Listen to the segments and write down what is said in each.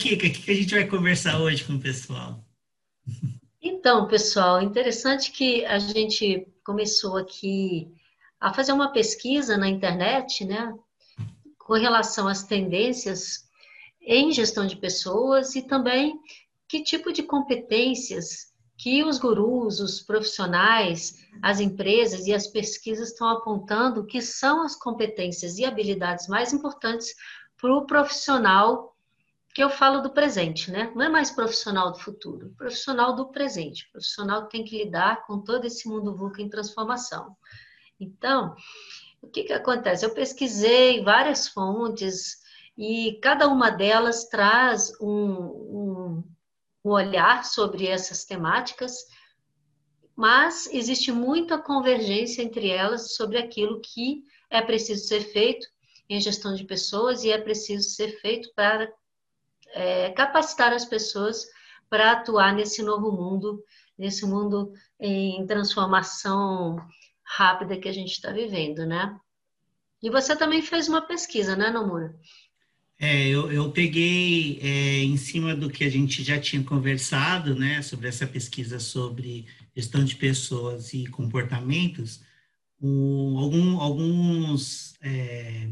Kika, o que a gente vai conversar hoje com o pessoal? Então, pessoal, interessante que a gente começou aqui a fazer uma pesquisa na internet, né, com relação às tendências em gestão de pessoas e também que tipo de competências que os gurus, os profissionais, as empresas e as pesquisas estão apontando que são as competências e habilidades mais importantes para o profissional que eu falo do presente, né? Não é mais profissional do futuro, profissional do presente, profissional que tem que lidar com todo esse mundo VUCA em transformação. Então, o que, que acontece? Eu pesquisei várias fontes e cada uma delas traz um, um, um olhar sobre essas temáticas, mas existe muita convergência entre elas sobre aquilo que é preciso ser feito em gestão de pessoas e é preciso ser feito para é, capacitar as pessoas para atuar nesse novo mundo, nesse mundo em transformação rápida que a gente está vivendo, né? E você também fez uma pesquisa, né, Nomura? É, eu, eu peguei é, em cima do que a gente já tinha conversado, né, sobre essa pesquisa sobre gestão de pessoas e comportamentos, um, algum, alguns é,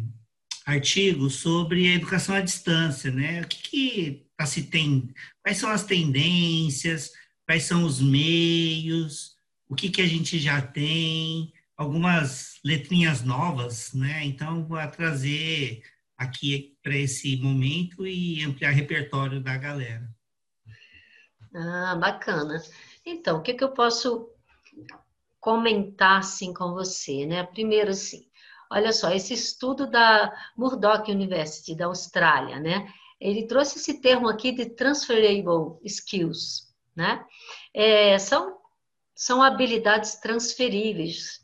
artigos sobre a educação à distância, né? O que, que tá se tem, quais são as tendências, quais são os meios, o que, que a gente já tem, algumas letrinhas novas, né? Então, vou trazer aqui para esse momento e ampliar o repertório da galera. Ah, bacana. Então, o que, que eu posso comentar assim com você, né? Primeiro, assim, Olha só, esse estudo da Murdoch University, da Austrália, né? Ele trouxe esse termo aqui de transferable skills, né? É, são, são habilidades transferíveis.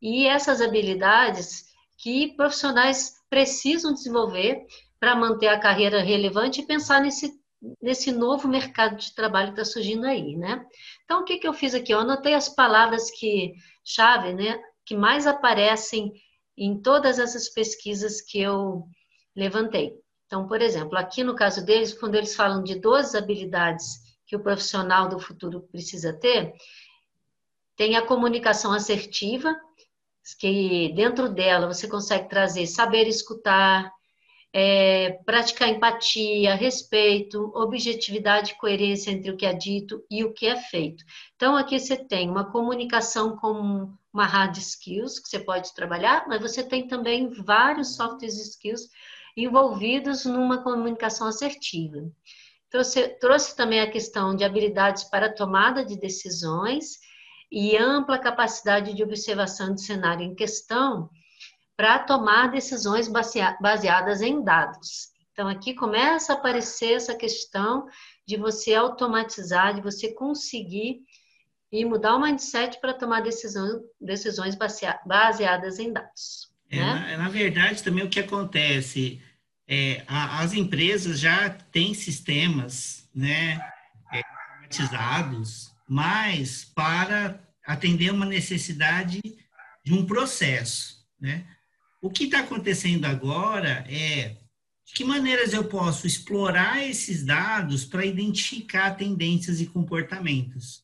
E essas habilidades que profissionais precisam desenvolver para manter a carreira relevante e pensar nesse, nesse novo mercado de trabalho que está surgindo aí, né? Então, o que, que eu fiz aqui? Eu anotei as palavras que chave, né? Que mais aparecem em todas essas pesquisas que eu levantei. Então, por exemplo, aqui no caso deles, quando eles falam de 12 habilidades que o profissional do futuro precisa ter, tem a comunicação assertiva, que dentro dela você consegue trazer saber escutar, é, praticar empatia, respeito, objetividade e coerência entre o que é dito e o que é feito. Então, aqui você tem uma comunicação com uma hard skills que você pode trabalhar, mas você tem também vários soft skills envolvidos numa comunicação assertiva. Trouxe, trouxe também a questão de habilidades para tomada de decisões e ampla capacidade de observação do cenário em questão para tomar decisões baseadas em dados. Então, aqui começa a aparecer essa questão de você automatizar, de você conseguir e mudar o mindset para tomar decisão, decisões baseadas em dados. É, né? na, na, verdade, também o que acontece, é, a, as empresas já têm sistemas né, é, automatizados, mas para atender uma necessidade de um processo. Né? O que está acontecendo agora é de que maneiras eu posso explorar esses dados para identificar tendências e comportamentos.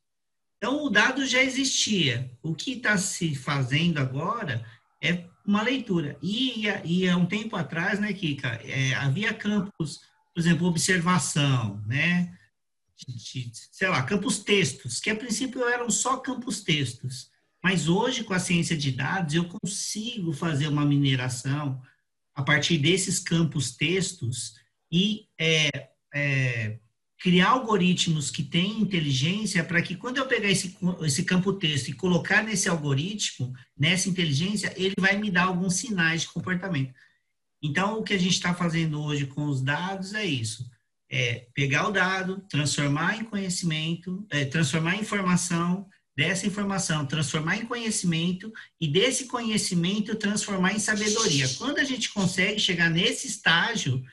Então, o dado já existia. O que está se fazendo agora é uma leitura. E, e há um tempo atrás, né, Kika, é, havia campos, por exemplo, observação, né, de, de, sei lá, campos textos, que a princípio eram só campos textos. Mas hoje, com a ciência de dados, eu consigo fazer uma mineração a partir desses campos textos e é, é, criar algoritmos que têm inteligência para que quando eu pegar esse, esse campo texto e colocar nesse algoritmo, nessa inteligência, ele vai me dar alguns sinais de comportamento. Então, o que a gente está fazendo hoje com os dados é isso. É pegar o dado, transformar em conhecimento, é, transformar em informação, dessa informação transformar em conhecimento e desse conhecimento transformar em sabedoria. Quando a gente consegue chegar nesse estágio,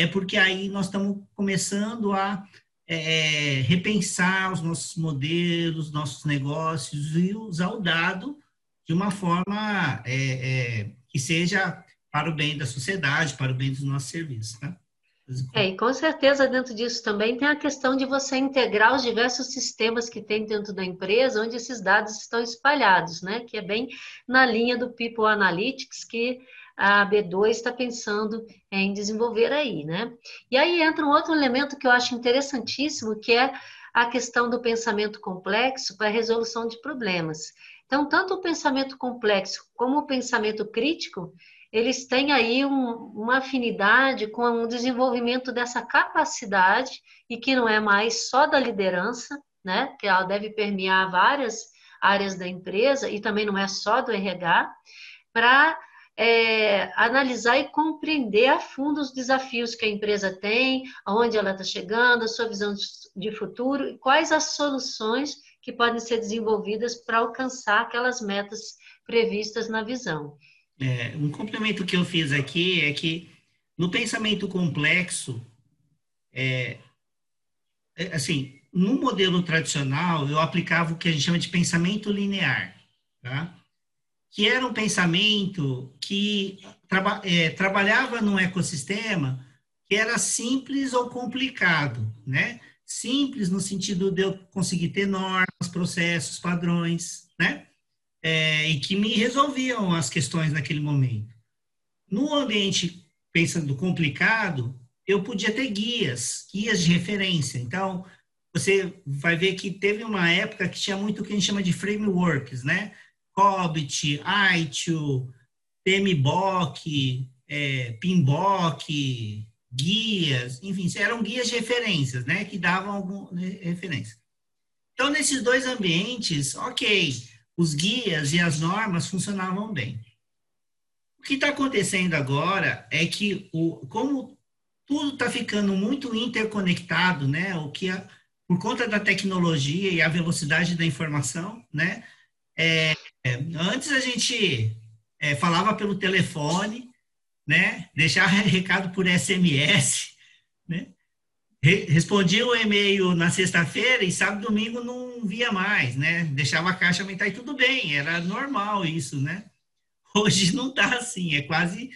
é porque aí nós estamos começando a é, é, repensar os nossos modelos, nossos negócios e usar o dado de uma forma é, é, que seja para o bem da sociedade, para o bem dos nossos serviços. Tá? É, e com certeza dentro disso também tem a questão de você integrar os diversos sistemas que tem dentro da empresa, onde esses dados estão espalhados, né? Que é bem na linha do People Analytics que a B2 está pensando em desenvolver aí, né? E aí entra um outro elemento que eu acho interessantíssimo, que é a questão do pensamento complexo para a resolução de problemas. Então, tanto o pensamento complexo como o pensamento crítico, eles têm aí um, uma afinidade com o desenvolvimento dessa capacidade, e que não é mais só da liderança, né? Que ela deve permear várias áreas da empresa, e também não é só do RH, para é, analisar e compreender a fundo os desafios que a empresa tem, aonde ela está chegando, a sua visão de futuro e quais as soluções que podem ser desenvolvidas para alcançar aquelas metas previstas na visão. É, um complemento que eu fiz aqui é que no pensamento complexo, é, é, assim, no modelo tradicional, eu aplicava o que a gente chama de pensamento linear, tá? Que era um pensamento que traba, é, trabalhava num ecossistema que era simples ou complicado, né? Simples no sentido de eu conseguir ter normas, processos, padrões, né? é, e que me resolviam as questões naquele momento. No ambiente, pensando complicado, eu podia ter guias, guias de referência. Então, você vai ver que teve uma época que tinha muito o que a gente chama de frameworks, né? COBIT, ITIL, PMBOK, é, guias, enfim, eram guias de referências, né? Que davam alguma né, referência. Então, nesses dois ambientes, ok, os guias e as normas funcionavam bem. O que está acontecendo agora é que, o, como tudo está ficando muito interconectado, né? O que a, por conta da tecnologia e a velocidade da informação, né? É, antes a gente é, falava pelo telefone, né? Deixava recado por SMS, né? respondia o e-mail na sexta-feira e sábado domingo não via mais, né? Deixava a caixa aumentar e tudo bem, era normal isso, né? Hoje não está assim, é quase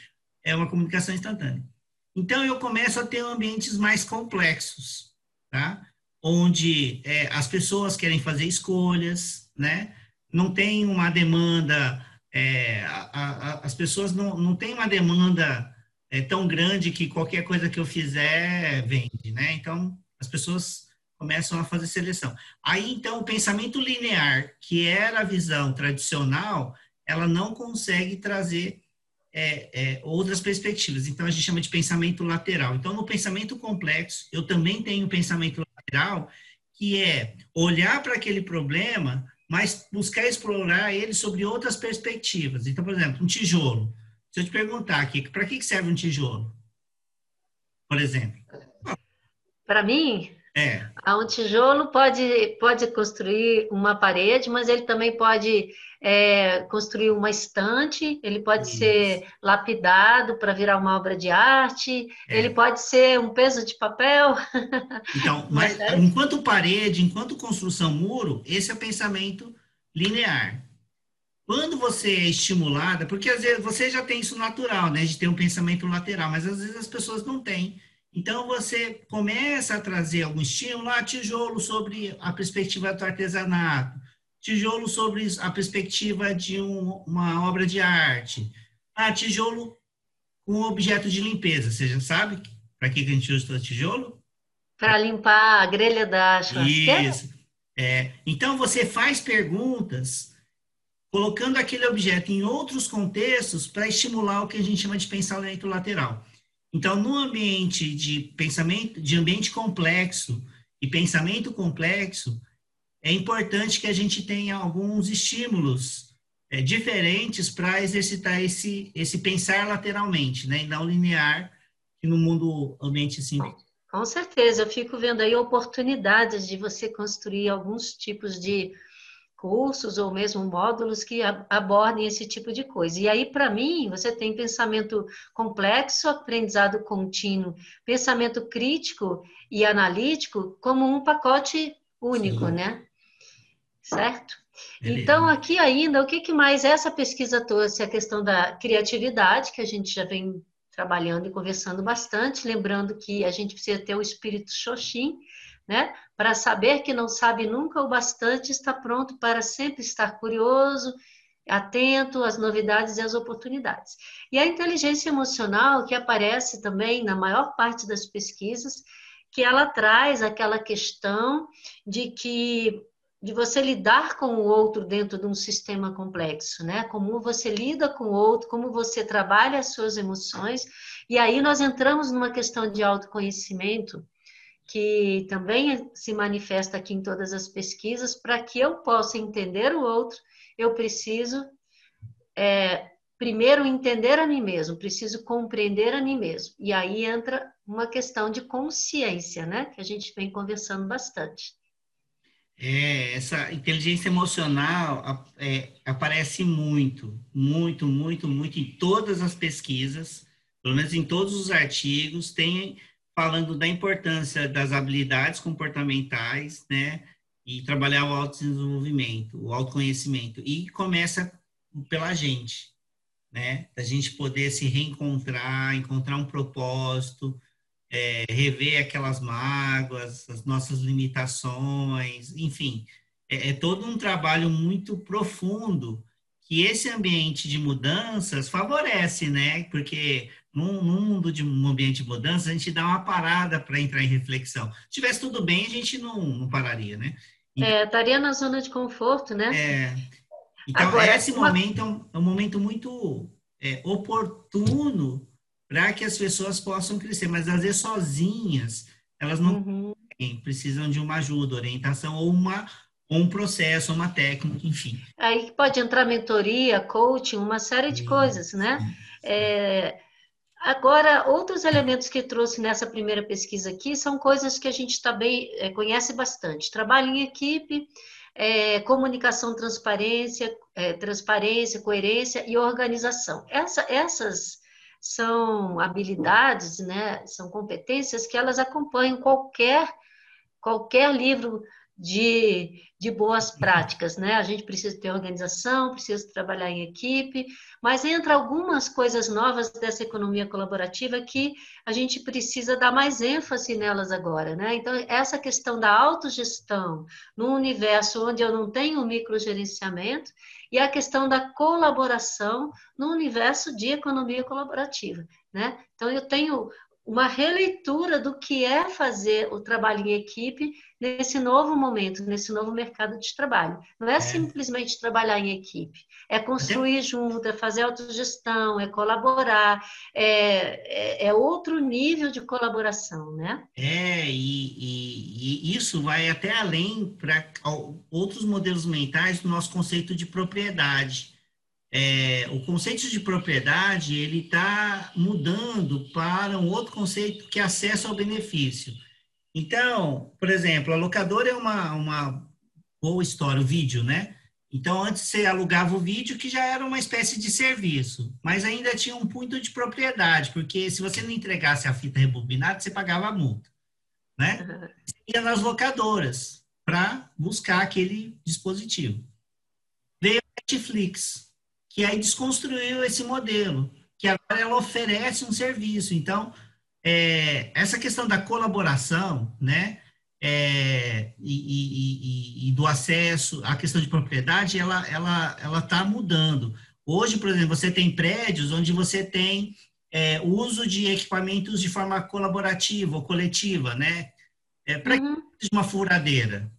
é uma comunicação instantânea. Então eu começo a ter ambientes mais complexos, tá? Onde é, as pessoas querem fazer escolhas, né? Não tem uma demanda, é, a, a, as pessoas não, não têm uma demanda é tão grande que qualquer coisa que eu fizer vende, né? Então, as pessoas começam a fazer seleção. Aí, então, o pensamento linear, que era a visão tradicional, ela não consegue trazer é, é, outras perspectivas. Então, a gente chama de pensamento lateral. Então, no pensamento complexo, eu também tenho pensamento lateral, que é olhar para aquele problema, mas buscar explorar ele sobre outras perspectivas. Então, por exemplo, um tijolo. Se eu te perguntar aqui, para que serve um tijolo? Por exemplo. Para mim, é. Um tijolo pode, pode construir uma parede, mas ele também pode é, construir uma estante, ele pode Isso. ser lapidado para virar uma obra de arte, é. ele pode ser um peso de papel. Então, mas enquanto parede, enquanto construção muro, esse é o pensamento linear. Quando você é estimulada, porque às vezes você já tem isso natural, né, de ter um pensamento lateral, mas às vezes as pessoas não têm. Então você começa a trazer algum estímulo, ah, tijolo sobre a perspectiva do artesanato, tijolo sobre a perspectiva de um, uma obra de arte, ah, tijolo com objeto de limpeza. Você já sabe para que a gente usa tijolo? Para limpar a grelha da churrasqueira? Isso. É, então você faz perguntas colocando aquele objeto em outros contextos para estimular o que a gente chama de pensamento lateral. Então, no ambiente de pensamento, de ambiente complexo e pensamento complexo, é importante que a gente tenha alguns estímulos é, diferentes para exercitar esse, esse pensar lateralmente, né, e não linear, que no mundo ambiente assim. Com certeza, eu fico vendo aí oportunidades de você construir alguns tipos de cursos ou mesmo módulos que abordem esse tipo de coisa. E aí, para mim, você tem pensamento complexo, aprendizado contínuo, pensamento crítico e analítico como um pacote único, Sim. né? Certo? Beleza. Então, aqui ainda, o que, que mais essa pesquisa trouxe? A questão da criatividade, que a gente já vem trabalhando e conversando bastante, lembrando que a gente precisa ter o espírito Xoxin, né? Para saber que não sabe nunca o bastante, está pronto para sempre estar curioso, atento às novidades e às oportunidades. E a inteligência emocional, que aparece também na maior parte das pesquisas, que ela traz aquela questão de que de você lidar com o outro dentro de um sistema complexo, né? Como você lida com o outro, como você trabalha as suas emoções. E aí nós entramos numa questão de autoconhecimento que também se manifesta aqui em todas as pesquisas, para que eu possa entender o outro, eu preciso é, primeiro entender a mim mesmo, preciso compreender a mim mesmo. E aí entra uma questão de consciência, né? Que a gente vem conversando bastante. É, essa inteligência emocional é, aparece muito, muito, muito, muito em todas as pesquisas, pelo menos em todos os artigos, tem falando da importância das habilidades comportamentais, né? E trabalhar o autodesenvolvimento, o autoconhecimento. E começa pela gente, né? Da gente poder se reencontrar, encontrar um propósito, é, rever aquelas mágoas, as nossas limitações, enfim, é, é, todo um trabalho muito profundo que esse ambiente de mudanças favorece, né? Porque num, num mundo de um ambiente de mudanças, a gente dá uma parada para entrar em reflexão. Se tivesse tudo bem, a gente não, não pararia, né? Então, é, estaria na zona de conforto, né? É. Então, Agora, esse uma... momento é um, é um, momento muito é, oportuno para que as pessoas possam crescer, mas às vezes sozinhas, elas não uhum. precisam de uma ajuda, orientação ou uma um processo, uma técnica, enfim. Aí pode entrar mentoria, coaching, uma série de coisas, né? É, agora, outros elementos que trouxe nessa primeira pesquisa aqui são coisas que a gente também é, conhece bastante. Trabalho em equipe, é, comunicação, transparência, é, transparência, coerência e organização. Essa, essas são habilidades, né, são competências que elas acompanham qualquer, qualquer livro de, de boas práticas, né? A gente precisa ter organização, precisa trabalhar em equipe, mas entra algumas coisas novas dessa economia colaborativa que a gente precisa dar mais ênfase nelas agora, né? Então, essa questão da autogestão num universo onde eu não tenho microgerenciamento e a questão da colaboração no universo de economia colaborativa, né? Então, eu tenho uma releitura do que é fazer o trabalho em equipe nesse novo momento, nesse novo mercado de trabalho. Não é, é. simplesmente trabalhar em equipe, é construir é. junto, é fazer autogestão, é colaborar, é, é, é outro nível de colaboração, né? É, e, e, e isso vai até além para outros modelos mentais do nosso conceito de propriedade é, o conceito de propriedade ele está mudando para um outro conceito que é acesso ao benefício. Então, por exemplo, a locadora é uma, uma boa história, o vídeo, né? Então, antes você alugava o vídeo, que já era uma espécie de serviço, mas ainda tinha um ponto de propriedade, porque se você não entregasse a fita rebobinada, você pagava a multa, né? Você ia nas locadoras para buscar aquele dispositivo. Veio a Netflix, que aí desconstruiu esse modelo, que agora ela oferece um serviço. Então, é, essa questão da colaboração, né, é, e, e, e, do acesso, a questão de propriedade, ela ela ela está mudando. Hoje, por exemplo, você tem prédios onde você tem é, uso de equipamentos de forma colaborativa ou coletiva, né? É, Para uhum. uma furadeira,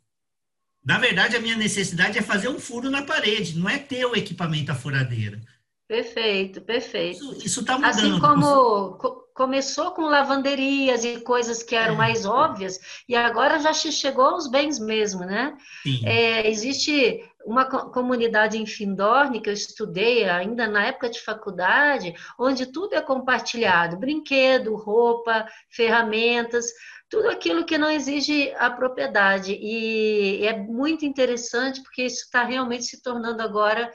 na verdade, a minha necessidade é fazer um furo na parede, não é ter o equipamento a furadeira. Perfeito, perfeito. Isso está mudando. Assim como co começou com lavanderias e coisas que eram é. mais óbvias, e agora já chegou aos bens mesmo, né? É, existe uma comunidade em Findorne que eu estudei ainda na época de faculdade, onde tudo é compartilhado: brinquedo, roupa, ferramentas tudo aquilo que não exige a propriedade. E é muito interessante porque isso está realmente se tornando agora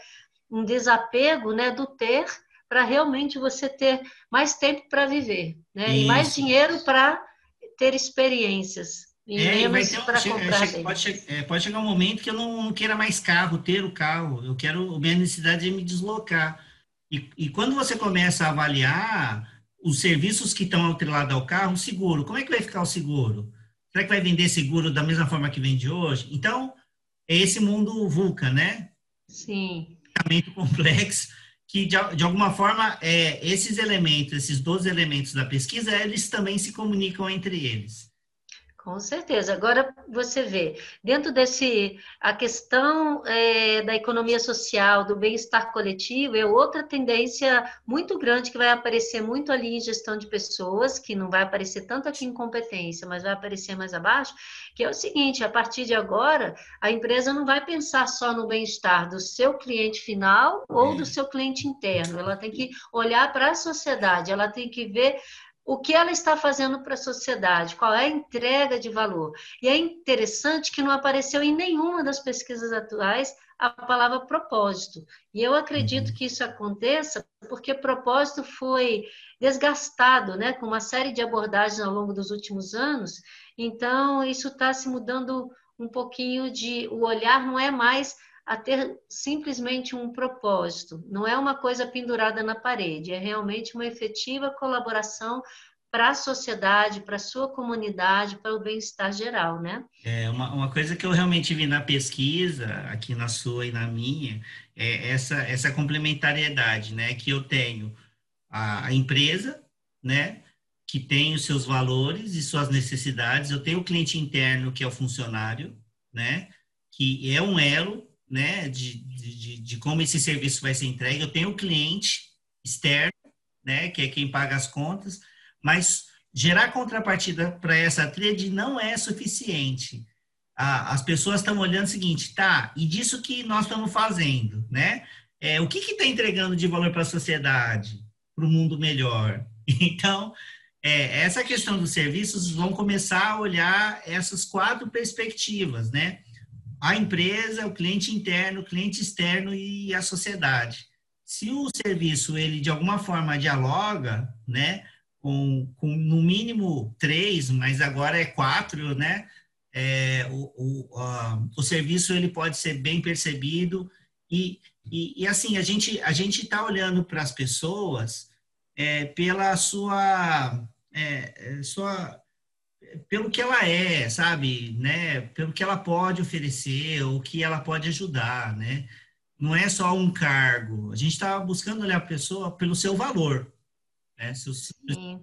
um desapego né, do ter para realmente você ter mais tempo para viver, né? E mais dinheiro para ter experiências. E é, menos para comprar. Chega, pode, é, pode, chegar um momento que eu não, não, queira mais carro, ter o carro. Eu quero, minha necessidade é me deslocar. E, e quando você começa a avaliar os serviços que estão atrelados ao carro, o seguro. Como é que vai ficar o seguro? Será que vai vender seguro da mesma forma que vende hoje? Então, é esse mundo VUCA, né? Sim. Muito complexo, que de, de alguma forma, é, esses elementos, esses 12 elementos da pesquisa, eles também se comunicam entre eles. Com certeza. Agora você vê, dentro desse a questão é, da economia social, do bem-estar coletivo, é outra tendência muito grande que vai aparecer muito ali em gestão de pessoas, que não vai aparecer tanto aqui em competência, mas vai aparecer mais abaixo, que é o seguinte: a partir de agora, a empresa não vai pensar só no bem-estar do seu cliente final ou do seu cliente interno, ela tem que olhar para a sociedade, ela tem que ver o que ela está fazendo para a sociedade, qual é a entrega de valor. E é interessante que não apareceu em nenhuma das pesquisas atuais a palavra propósito. E eu acredito uhum. que isso aconteça porque propósito foi desgastado, né, com uma série de abordagens ao longo dos últimos anos. Então, isso está se mudando um pouquinho de. O olhar não é mais a ter simplesmente um propósito, não é uma coisa pendurada na parede, é realmente uma efetiva colaboração para a sociedade, para a sua comunidade, para o bem-estar geral, né? É, uma, uma coisa que eu realmente vi na pesquisa, aqui na sua e na minha, é essa, essa complementariedade, né? Que eu tenho a, a empresa, né? Que tem os seus valores e suas necessidades, eu tenho o cliente interno, que é o funcionário, né? Que é um elo né, de, de, de, como esse serviço vai ser entregue. Eu tenho o cliente externo, né, que é quem paga as contas, mas gerar contrapartida para essa trade não é suficiente. as pessoas estão olhando o seguinte, tá, e disso que nós estamos fazendo, né? É, o que está entregando de valor para a sociedade, para o mundo melhor? Então, é, essa questão dos serviços vão começar a olhar essas quatro perspectivas, né? A empresa, o cliente interno, o cliente externo e a sociedade. Se o serviço, ele de alguma forma dialoga, né, com, com no mínimo três, mas agora é quatro, né, é, o, o, uh, o serviço ele pode ser bem percebido e, e, e assim, a gente a gente está olhando para as pessoas é, pela sua, é, é sua pelo que ela é, sabe, né? Pelo que ela pode oferecer, o que ela pode ajudar, né? Não é só um cargo. A gente está buscando olhar a pessoa pelo seu valor, né? Seus... Sim.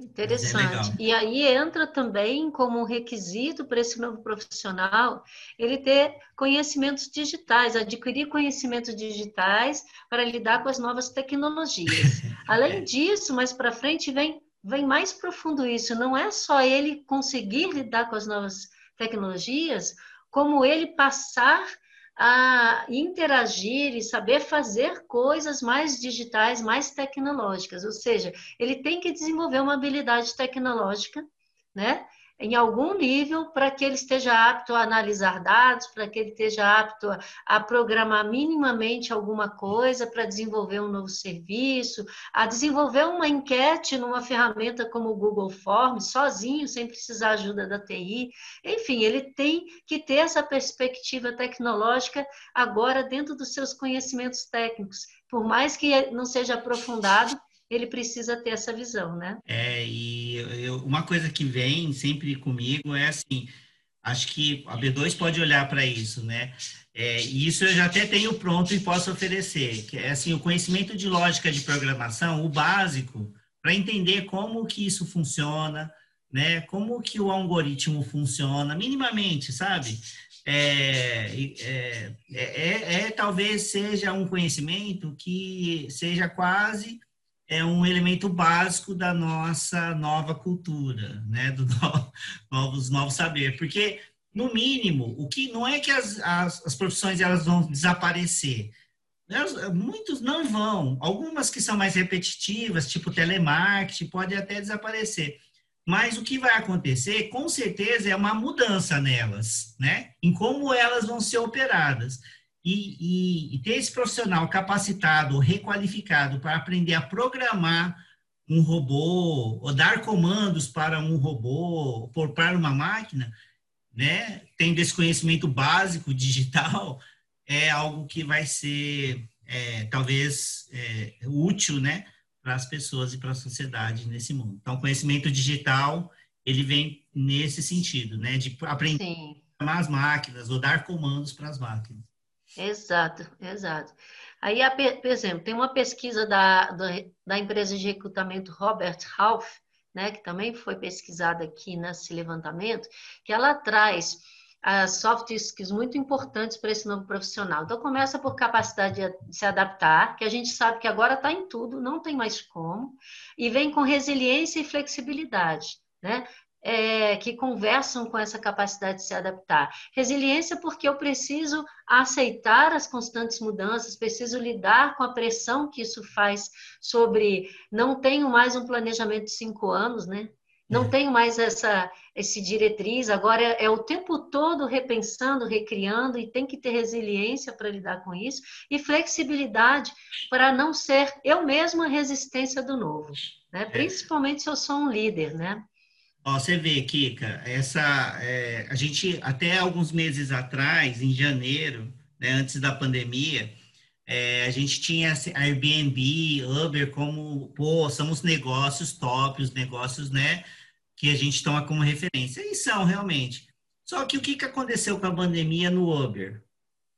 Interessante. É e aí entra também como requisito para esse novo profissional ele ter conhecimentos digitais, adquirir conhecimentos digitais para lidar com as novas tecnologias. Além é. disso, mais para frente vem vem mais profundo isso. Não é só ele conseguir lidar com as novas tecnologias, como ele passar a interagir e saber fazer coisas mais digitais, mais tecnológicas. Ou seja, ele tem que desenvolver uma habilidade tecnológica, né? Em algum nível para que ele esteja apto a analisar dados, para que ele esteja apto a, a, programar minimamente alguma coisa, para desenvolver um novo serviço, a desenvolver uma enquete numa ferramenta como o Google Forms, sozinho, sem precisar ajuda da TI. Enfim, ele tem que ter essa perspectiva tecnológica agora dentro dos seus conhecimentos técnicos. Por mais que não seja aprofundado, ele precisa ter essa visão, né? É, e uma coisa que vem sempre comigo é assim, acho que a B2 pode olhar para isso, né? É, e isso eu já até tenho pronto e posso oferecer, que é assim, o conhecimento de lógica de programação, o básico, para entender como que isso funciona, né? Como que o algoritmo funciona, minimamente, sabe? É, é, é, é, é talvez seja um conhecimento que seja quase é um elemento básico da nossa nova cultura, né, do no, novos novos saber, porque no mínimo o que não é que as, as, as profissões elas vão desaparecer, elas, muitos não vão, algumas que são mais repetitivas, tipo telemarketing, pode até desaparecer, mas o que vai acontecer, com certeza, é uma mudança nelas, né, em como elas vão ser operadas. E, e, e, ter esse profissional capacitado, requalificado para aprender a programar um robô, ou dar comandos para um robô, ou para uma máquina, né, tendo esse conhecimento básico digital, é algo que vai ser é, talvez é, útil, né, para as pessoas e para a sociedade nesse mundo. Então, o conhecimento digital, ele vem nesse sentido, né, de aprender Sim. as máquinas ou dar comandos para as máquinas. Exato, exato. Aí, por exemplo, tem uma pesquisa da, da empresa de recrutamento Robert Half, né, que também foi pesquisada aqui nesse levantamento, que ela traz as soft skills muito importantes para esse novo profissional. Então, começa por capacidade de se adaptar, que a gente sabe que agora está em tudo, não tem mais como, e vem com resiliência e flexibilidade, né? É, que conversam com essa capacidade de se adaptar. Resiliência, porque eu preciso aceitar as constantes mudanças, preciso lidar com a pressão que isso faz sobre. Não tenho mais um planejamento de cinco anos, né? Não é. tenho mais essa esse diretriz, agora é, é, o tempo todo repensando, recriando e tem que ter resiliência para lidar com isso e flexibilidade para não ser eu mesma a resistência do novo, né? É. Principalmente se eu sou um líder, né? Ó, você vê, Kika, essa é, a gente até alguns meses atrás, em janeiro, né, antes da pandemia, é, a gente tinha Airbnb, Uber como, pô, são os negócios top, os negócios, né, que a gente toma como referência. E são, realmente. Só que o que, que aconteceu com a pandemia no Uber?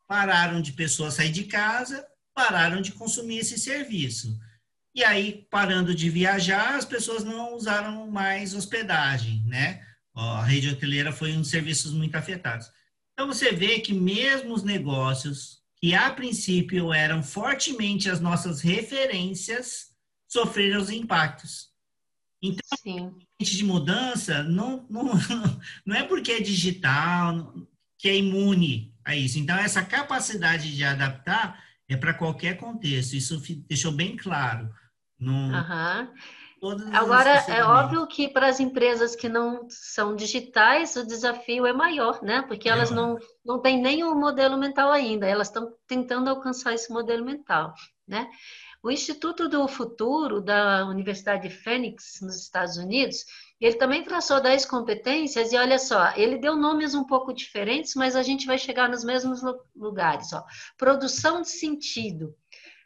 Pararam de pessoas sair de casa, pararam de consumir esse serviço. E aí, parando de viajar, as pessoas não usaram mais hospedagem, né? a rede hoteleira foi um dos serviços muito afetados. Então, você vê que mesmo os negócios que, a princípio, eram fortemente as nossas referências, sofreram os impactos. Então, Sim. de mudança não, não, não é porque é digital que é imune a isso. Então, essa capacidade de adaptar é para qualquer contexto. Isso deixou bem claro. No, Agora, é óbvio que para as empresas que não são digitais, o desafio é maior, né? Porque elas é. não, não têm nem o modelo mental ainda, elas estão tentando alcançar esse modelo mental, né? O Instituto do Futuro da Universidade de Phoenix, nos Estados Unidos, ele também traçou 10 competências e olha só, ele deu nomes um pouco diferentes, mas a gente vai chegar nos mesmos lugares. Ó. Produção de sentido,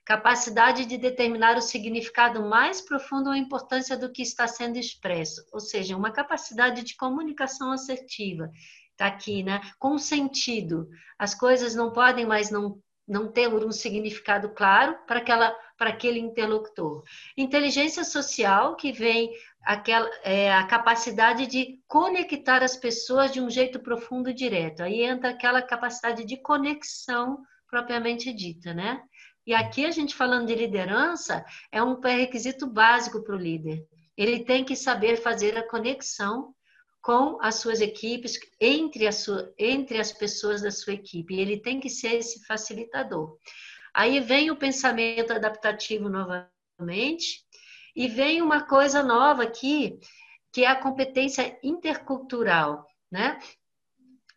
capacidade de determinar o significado mais profundo ou a importância do que está sendo expresso, ou seja, uma capacidade de comunicação assertiva. Está aqui, né? Com sentido. As coisas não podem mais não não ter um significado claro para aquela para aquele interlocutor. Inteligência social que vem aquela é, a capacidade de conectar as pessoas de um jeito profundo e direto. Aí entra aquela capacidade de conexão propriamente dita, né? E aqui a gente falando de liderança é um pré-requisito básico para o líder. Ele tem que saber fazer a conexão com as suas equipes, entre, sua, entre as pessoas da sua equipe. Ele tem que ser esse facilitador. Aí vem o pensamento adaptativo novamente, e vem uma coisa nova aqui, que é a competência intercultural, né?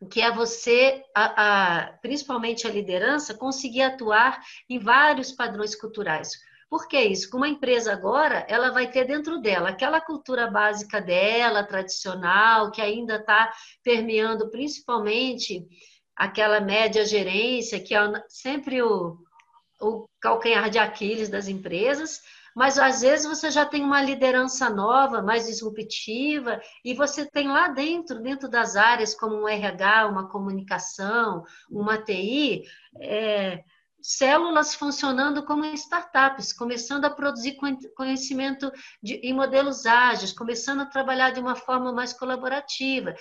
Que é você, a, a, principalmente a liderança, conseguir atuar em vários padrões culturais. Por que isso? Como a empresa agora, ela vai ter dentro dela aquela cultura básica dela, tradicional, que ainda está permeando principalmente aquela média gerência, que é sempre o, o calcanhar de Aquiles das empresas, mas às vezes você já tem uma liderança nova, mais disruptiva, e você tem lá dentro, dentro das áreas como um RH, uma comunicação, uma TI, é, células funcionando como startups, começando a produzir conhecimento de, em modelos ágeis, começando a trabalhar de uma forma mais colaborativa,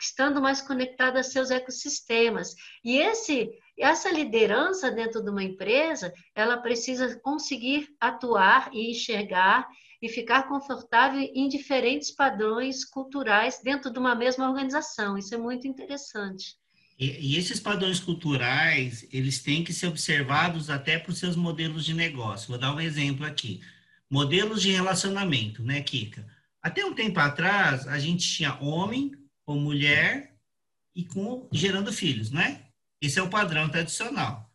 estando mais conectada a seus ecossistemas. E esse essa liderança dentro de uma empresa, ela precisa conseguir atuar e enxergar e ficar confortável em diferentes padrões culturais dentro de uma mesma organização. Isso é muito interessante. E, e, esses padrões culturais, eles têm que ser observados até para os seus modelos de negócio. Vou dar um exemplo aqui. Modelos de relacionamento, né, Kika? Até um tempo atrás, a gente tinha homem com mulher e com gerando filhos, né? Esse é o padrão tradicional.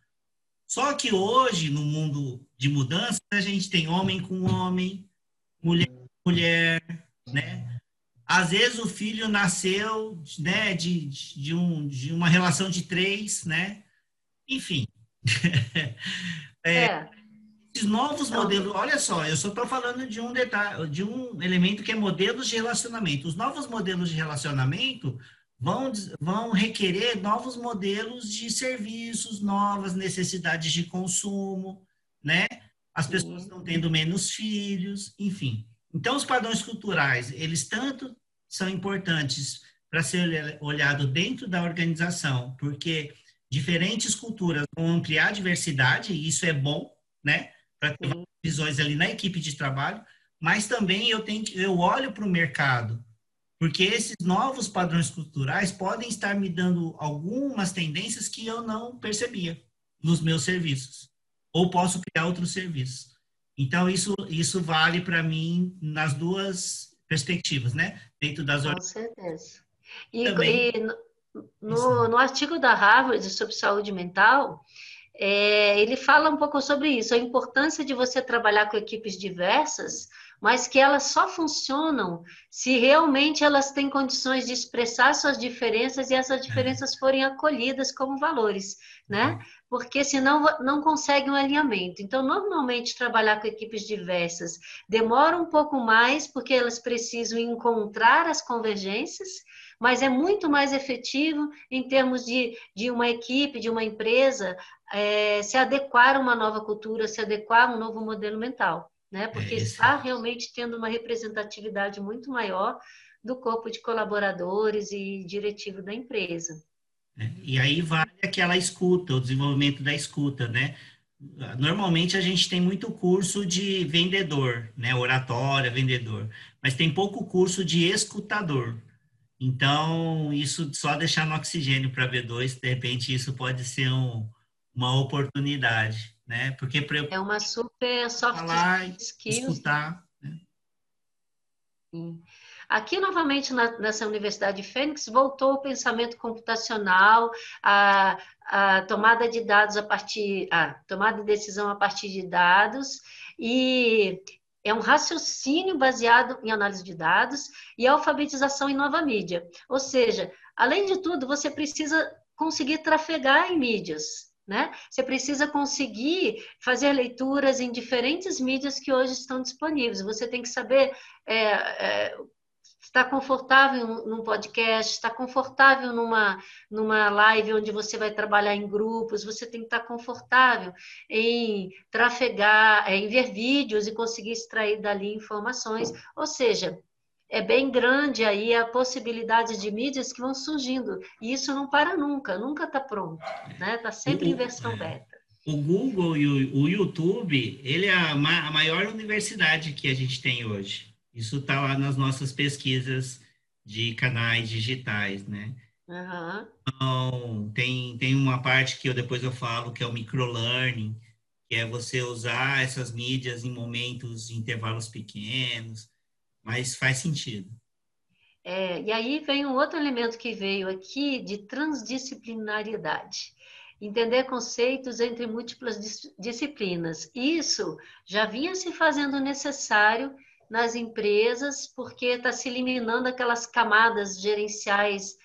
Só que hoje, no mundo de mudança, a gente tem homem com homem, mulher com mulher, né? Às vezes o filho nasceu né, de, de, um, de uma relação de três, né? Enfim. é, é. Esses novos modelos, olha só, eu só estou falando de um detalhe, de um elemento que é modelos de relacionamento. Os novos modelos de relacionamento vão, vão requerer novos modelos de serviços, novas necessidades de consumo, né? As pessoas estão tendo menos filhos, enfim. Então, os padrões culturais, eles tanto são importantes para ser olhado dentro da organização, porque diferentes culturas vão ampliar a diversidade, e isso é bom, né? Para ter visões ali na equipe de trabalho, mas também eu tenho eu olho para o mercado porque esses novos padrões culturais podem estar me dando algumas tendências que eu não percebia nos meus serviços, ou posso criar outros serviços. Então, isso, isso vale para mim nas duas perspectivas, né? Dentro das Com certeza. E, Também, e no, no artigo da Harvard sobre saúde mental, é, ele fala um pouco sobre isso, a importância de você trabalhar com equipes diversas, mas que elas só funcionam se realmente elas têm condições de expressar suas diferenças e essas diferenças forem acolhidas como valores, né? Porque senão não consegue um alinhamento. Então, normalmente, trabalhar com equipes diversas demora um pouco mais, porque elas precisam encontrar as convergências, mas é muito mais efetivo em termos de, de uma equipe, de uma empresa, é, se adequar a uma nova cultura, se adequar a um novo modelo mental né? Porque é está realmente tendo uma representatividade muito maior do corpo de colaboradores e diretivo da empresa. É, e aí vale aquela escuta, o desenvolvimento da escuta, né? Normalmente a gente tem muito curso de vendedor, né? Oratória, vendedor, mas tem pouco curso de escutador. Então, isso só deixar no oxigênio para V2, de repente isso pode ser um, uma oportunidade né? Porque para eu é uma super soft falar, skill. escutar. Né? Aqui, novamente, na, nessa Universidade de Fênix, voltou o pensamento computacional, a, a tomada de dados a partir, a tomada de decisão a partir de dados, e é um raciocínio baseado em análise de dados e alfabetização em nova mídia. Ou seja, além de tudo, você precisa conseguir trafegar em mídias. Né? Você precisa conseguir fazer leituras em diferentes mídias que hoje estão disponíveis. Você tem que saber é, é, estar confortável num podcast, estar confortável numa, numa live onde você vai trabalhar em grupos, você tem que estar confortável em trafegar, é, em ver vídeos e conseguir extrair dali informações. Ou seja, é bem grande aí a possibilidade de mídias que vão surgindo. E isso não para nunca, nunca está pronto, né? Está sempre em versão é. beta. O Google e o, o YouTube, ele é a, a, maior universidade que a gente tem hoje. Isso está lá nas nossas pesquisas de canais digitais, né? Uhum. Então, tem, tem uma parte que eu depois eu falo que é o microlearning, que é você usar essas mídias em momentos, em intervalos pequenos, mas faz sentido. É, e aí vem um outro elemento que veio aqui de transdisciplinariedade. Entender conceitos entre múltiplas disciplinas. Isso já vinha se fazendo necessário nas empresas, porque está se eliminando aquelas camadas gerenciais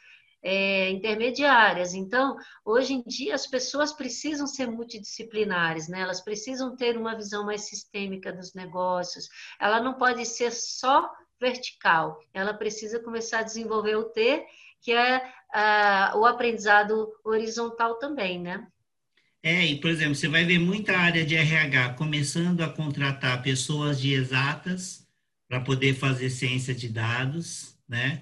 é, intermediárias. Então, hoje em dia, as pessoas precisam ser multidisciplinares, né? elas precisam ter uma visão mais sistêmica dos negócios. Ela não pode ser só vertical, ela precisa começar a desenvolver o T, que é o aprendizado horizontal também, né? É, e por exemplo, você vai ver muita área de RH começando a contratar pessoas de exatas para poder fazer ciência de dados, né?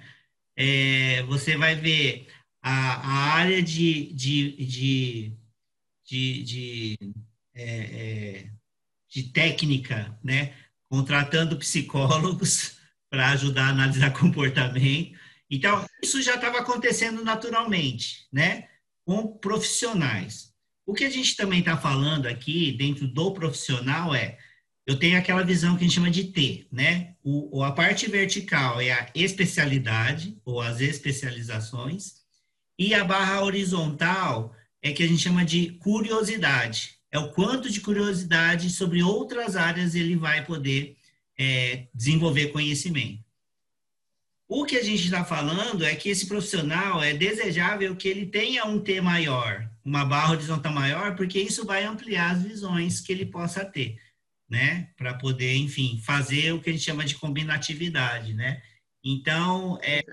É, você vai ver a, a área de, de, de, de, de, é, é, de técnica, né? contratando psicólogos para ajudar a analisar comportamento. Então, isso já estava acontecendo naturalmente, né? com profissionais. O que a gente também está falando aqui, dentro do profissional, é eu tenho aquela visão que a gente chama de T, né? O, a parte vertical é a especialidade ou as especializações e a barra horizontal é que a gente chama de curiosidade. É o quanto de curiosidade sobre outras áreas ele vai poder é, desenvolver conhecimento. O que a gente está falando é que esse profissional é desejável que ele tenha um T maior, uma barra horizontal maior, porque isso vai ampliar as visões que ele possa ter. Né? Para poder, enfim, fazer o que a gente chama de combinatividade, né? Então, é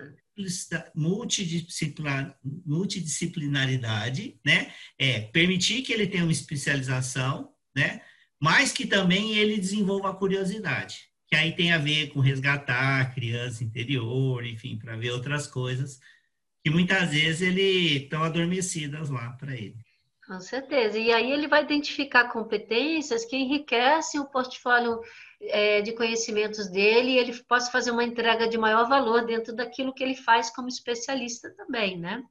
multidisciplinar, multidisciplinaridade, né? É permitir que ele tenha uma especialização, né? Mas que também ele desenvolva a curiosidade, que aí tem a ver com resgatar a criança interior, enfim, para ver outras coisas que muitas vezes ele estão adormecidas lá para ele. Com certeza. E aí ele vai identificar competências que enriquecem o portfólio é, de conhecimentos dele e ele possa fazer uma entrega de maior valor dentro daquilo que ele faz como especialista também, né?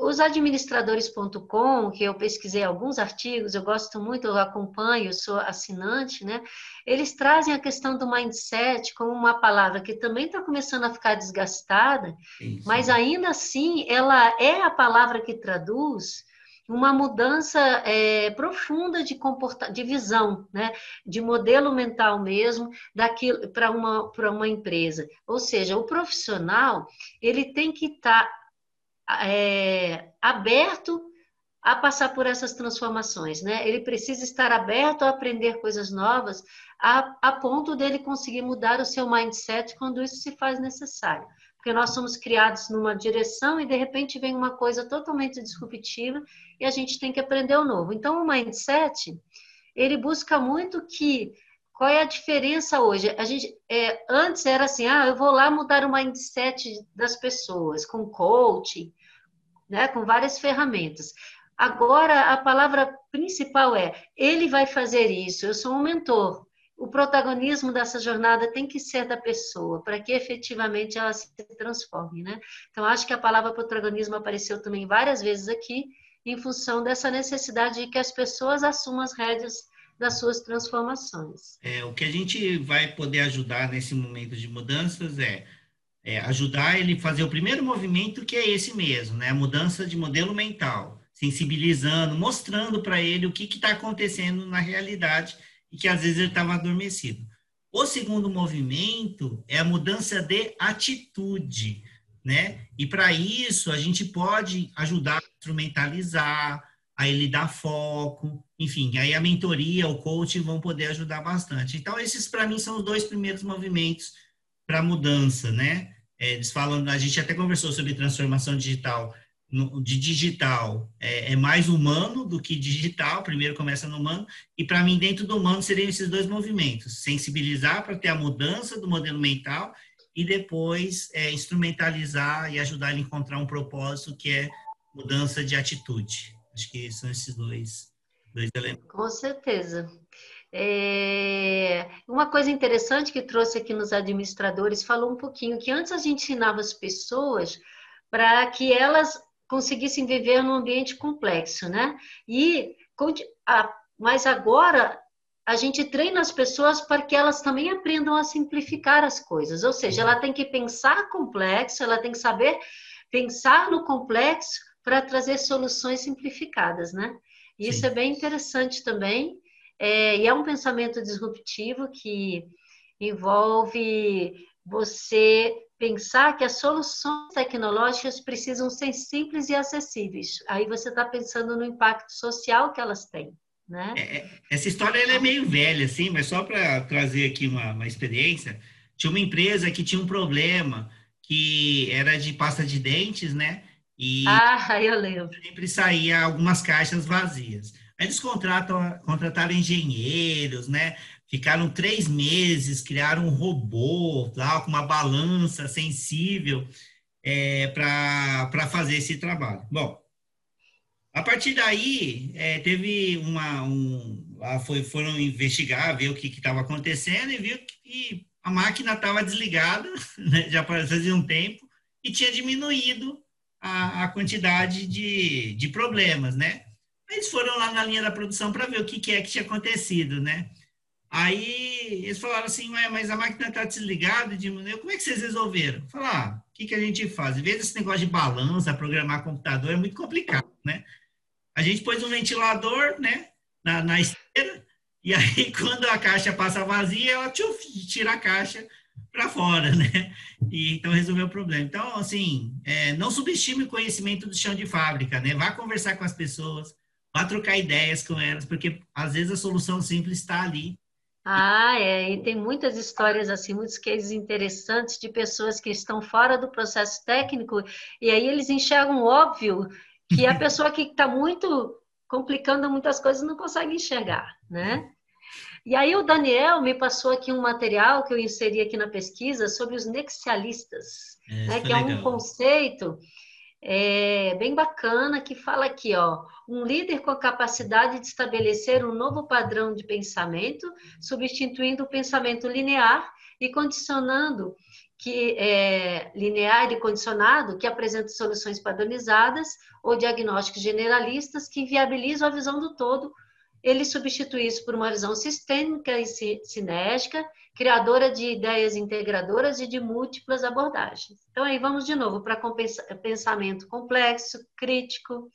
Os administradores.com, que eu pesquisei alguns artigos, eu gosto muito, eu acompanho, sou assinante, né? Eles trazem a questão do mindset como uma palavra que também está começando a ficar desgastada, Isso. mas ainda assim ela é a palavra que traduz uma mudança é, profunda de comporta de visão, né? de modelo mental mesmo, daquilo para uma, uma empresa. Ou seja, o profissional ele tem que estar tá, é, aberto a passar por essas transformações, né? Ele precisa estar aberto a aprender coisas novas, a, a ponto dele conseguir mudar o seu mindset quando isso se faz necessário porque nós somos criados numa direção e de repente vem uma coisa totalmente disruptiva e a gente tem que aprender o novo. Então, o mindset, ele busca muito que qual é a diferença hoje? A gente é, antes era assim, ah, eu vou lá mudar o mindset das pessoas com coaching, né, com várias ferramentas. Agora a palavra principal é ele vai fazer isso. Eu sou um mentor o protagonismo dessa jornada tem que ser da pessoa, para que efetivamente ela se transforme, né? Então, acho que a palavra protagonismo apareceu também várias vezes aqui, em função dessa necessidade de que as pessoas assumam as rédeas das suas transformações. É, o que a gente vai poder ajudar nesse momento de mudanças é, é ajudar ele a fazer o primeiro movimento, que é esse mesmo, né? A mudança de modelo mental, sensibilizando, mostrando para ele o que está acontecendo na realidade e que às vezes ele estava adormecido. O segundo movimento é a mudança de atitude, né? E para isso a gente pode ajudar a instrumentalizar, a ele dar foco, enfim, aí a mentoria, o coaching vão poder ajudar bastante. Então esses para mim são os dois primeiros movimentos para mudança, né? É, eles falam, a gente até conversou sobre transformação digital no, de digital é, é, mais humano do que digital, primeiro começa no humano, e para mim, dentro do humano, seriam esses dois movimentos: sensibilizar para ter a mudança do modelo mental e depois é, instrumentalizar e ajudar ele a encontrar um propósito que é mudança de atitude. Acho que são esses dois, dois elementos. Com certeza. É, uma coisa interessante que trouxe aqui nos administradores, falou um pouquinho que antes a gente ensinava as pessoas para que elas conseguissem viver num ambiente complexo, né? E mas agora a gente treina as pessoas para que elas também aprendam a simplificar as coisas. Ou seja, ela tem que pensar complexo, ela tem que saber pensar no complexo para trazer soluções simplificadas, né? E isso é bem interessante também. É, e é um pensamento disruptivo que envolve você pensar que as soluções tecnológicas precisam ser simples e acessíveis. Aí você está pensando no impacto social que elas têm. Né? É, é essa história é meio velha, assim, mas só para trazer aqui uma, uma experiência, tinha uma empresa que tinha um problema que era de pasta de dentes, né? E ah, eu lembro. Sempre saía algumas caixas vazias. Aí eles contratam, contrataram engenheiros, né? Ficaram três meses, criaram um robô tal, com uma balança sensível é, para fazer esse trabalho. Bom, a partir daí, é, teve uma. Um, foi, foram investigar, ver o que estava acontecendo e viu que a máquina estava desligada, né, já fazia um tempo, e tinha diminuído a, a quantidade de, de problemas, né? Eles foram lá na linha da produção para ver o que, que é que tinha acontecido, né? Aí eles falaram assim, mas a máquina está desligada, diminuiu, como é que vocês resolveram? Falar, ah, o que, que a gente faz? Em vez desse negócio de balança, programar computador, é muito complicado, né? A gente pôs um ventilador, né, na, na esteira, e aí quando a caixa passa vazia, ela tchuf, tira a caixa para fora, né? E então resolveu o problema. Então, assim, é, não subestime o conhecimento do chão de fábrica, né? Vá conversar com as pessoas, vá trocar ideias com elas, porque às vezes a solução simples está ali Ah, é, e tem muitas histórias assim, muitos cases interessantes de pessoas que estão fora do processo técnico e aí eles enxergam óbvio que a pessoa que está muito complicando muitas coisas não consegue enxergar, né? E aí o Daniel me passou aqui um material que eu inseri aqui na pesquisa sobre os nexialistas, é, né, que é um conceito é, bem bacana que fala aqui, ó, um líder com a capacidade de estabelecer um novo padrão de pensamento, substituindo o pensamento linear e condicionando que é linear e condicionado, que apresenta soluções padronizadas ou diagnósticos generalistas que inviabilizam a visão do todo. Ele substitui isso por uma visão sistêmica e cinética, criadora de ideias integradoras e de múltiplas abordagens. Então, aí vamos de novo para pensamento complexo, crítico,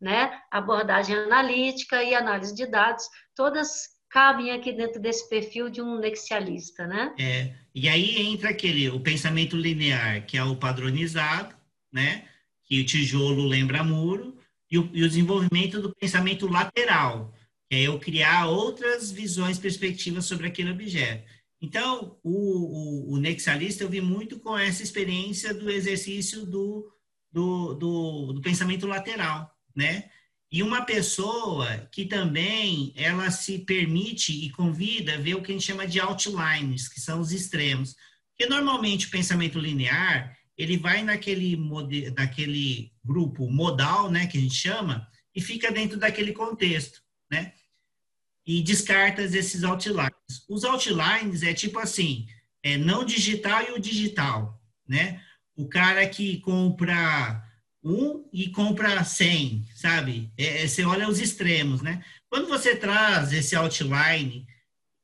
né? abordagem analítica e análise de dados, todas cabem aqui dentro desse perfil de um nexialista, né? É, e aí entra aquele, o pensamento linear, que é o padronizado, né? Que o tijolo lembra muro, e o, e o desenvolvimento do pensamento lateral, é eu criar outras visões, perspectivas sobre aquele objeto. Então, o, o, o nexialista eu vi muito com essa experiência do exercício do, do, do, do pensamento lateral, né? E uma pessoa que também ela se permite e convida a ver o que a gente chama de outlines, que são os extremos. Porque normalmente o pensamento linear, ele vai naquele, naquele grupo modal, né, que a gente chama, e fica dentro daquele contexto, né? E descarta esses outlines. Os outlines é tipo assim, é não digital e o digital, né? O cara que compra um e compra 100, sabe? É, é, você olha os extremos, né? Quando você traz esse outline,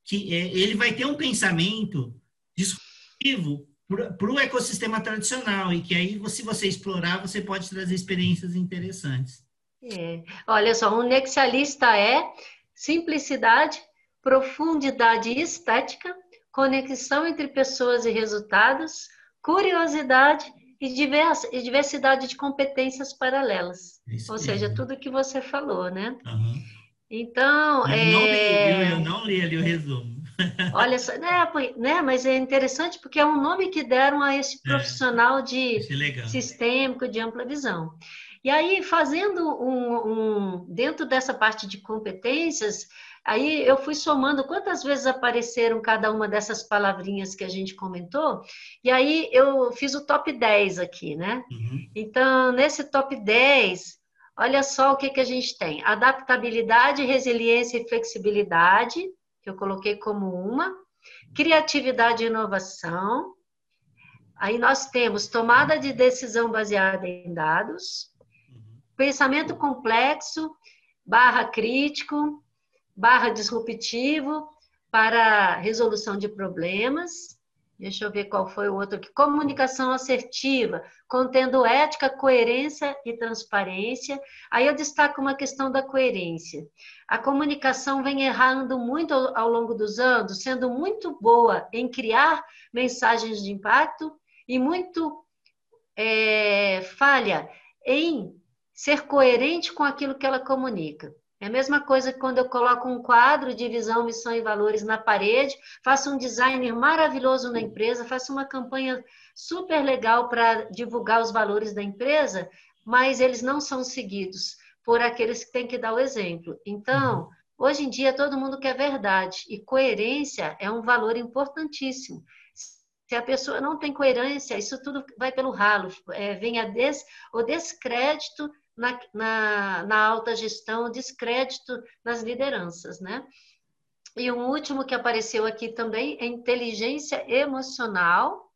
que é, ele vai ter um pensamento disruptivo para o ecossistema tradicional e que aí, se você explorar, você pode trazer experiências interessantes. É. Olha só, um nexialista é simplicidade, profundidade estética, conexão entre pessoas e resultados, curiosidade e, diversidade de competências paralelas. Isso Ou seja, tudo que você falou, né? Uhum. Então. Eu, é... não li, eu não li ali o resumo. Olha só, né, né, mas é interessante porque é um nome que deram a esse é. profissional é, de sistêmico, de ampla visão. E aí, fazendo um, um, dentro dessa parte de competências, Aí eu fui somando quantas vezes apareceram cada uma dessas palavrinhas que a gente comentou, e aí eu fiz o top 10 aqui, né? Uhum. Então, nesse top 10, olha só o que, que a gente tem: adaptabilidade, resiliência e flexibilidade, que eu coloquei como uma, criatividade e inovação. Aí nós temos tomada de decisão baseada em dados. Pensamento complexo, barra crítico, barra disruptivo para resolução de problemas. Deixa eu ver qual foi o outro aqui. Comunicação assertiva, contendo ética, coerência e transparência. Aí eu destaco uma questão da coerência. A comunicação vem errando muito ao longo dos anos, sendo muito boa em criar mensagens de impacto e muito é, falha em ser coerente com aquilo que ela comunica. É a mesma coisa que quando eu coloco um quadro de visão, missão e valores na parede, faço um design maravilhoso na empresa, faço uma campanha super legal para divulgar os valores da empresa, mas eles não são seguidos por aqueles que têm que dar o exemplo. Então, hoje em dia todo mundo quer verdade e coerência é um valor importantíssimo. Se a pessoa não tem coerência, isso tudo vai pelo ralo, é, vem a des, o descrédito na, na, na alta gestão, descrédito nas lideranças, né? E um último que apareceu aqui também é inteligência emocional,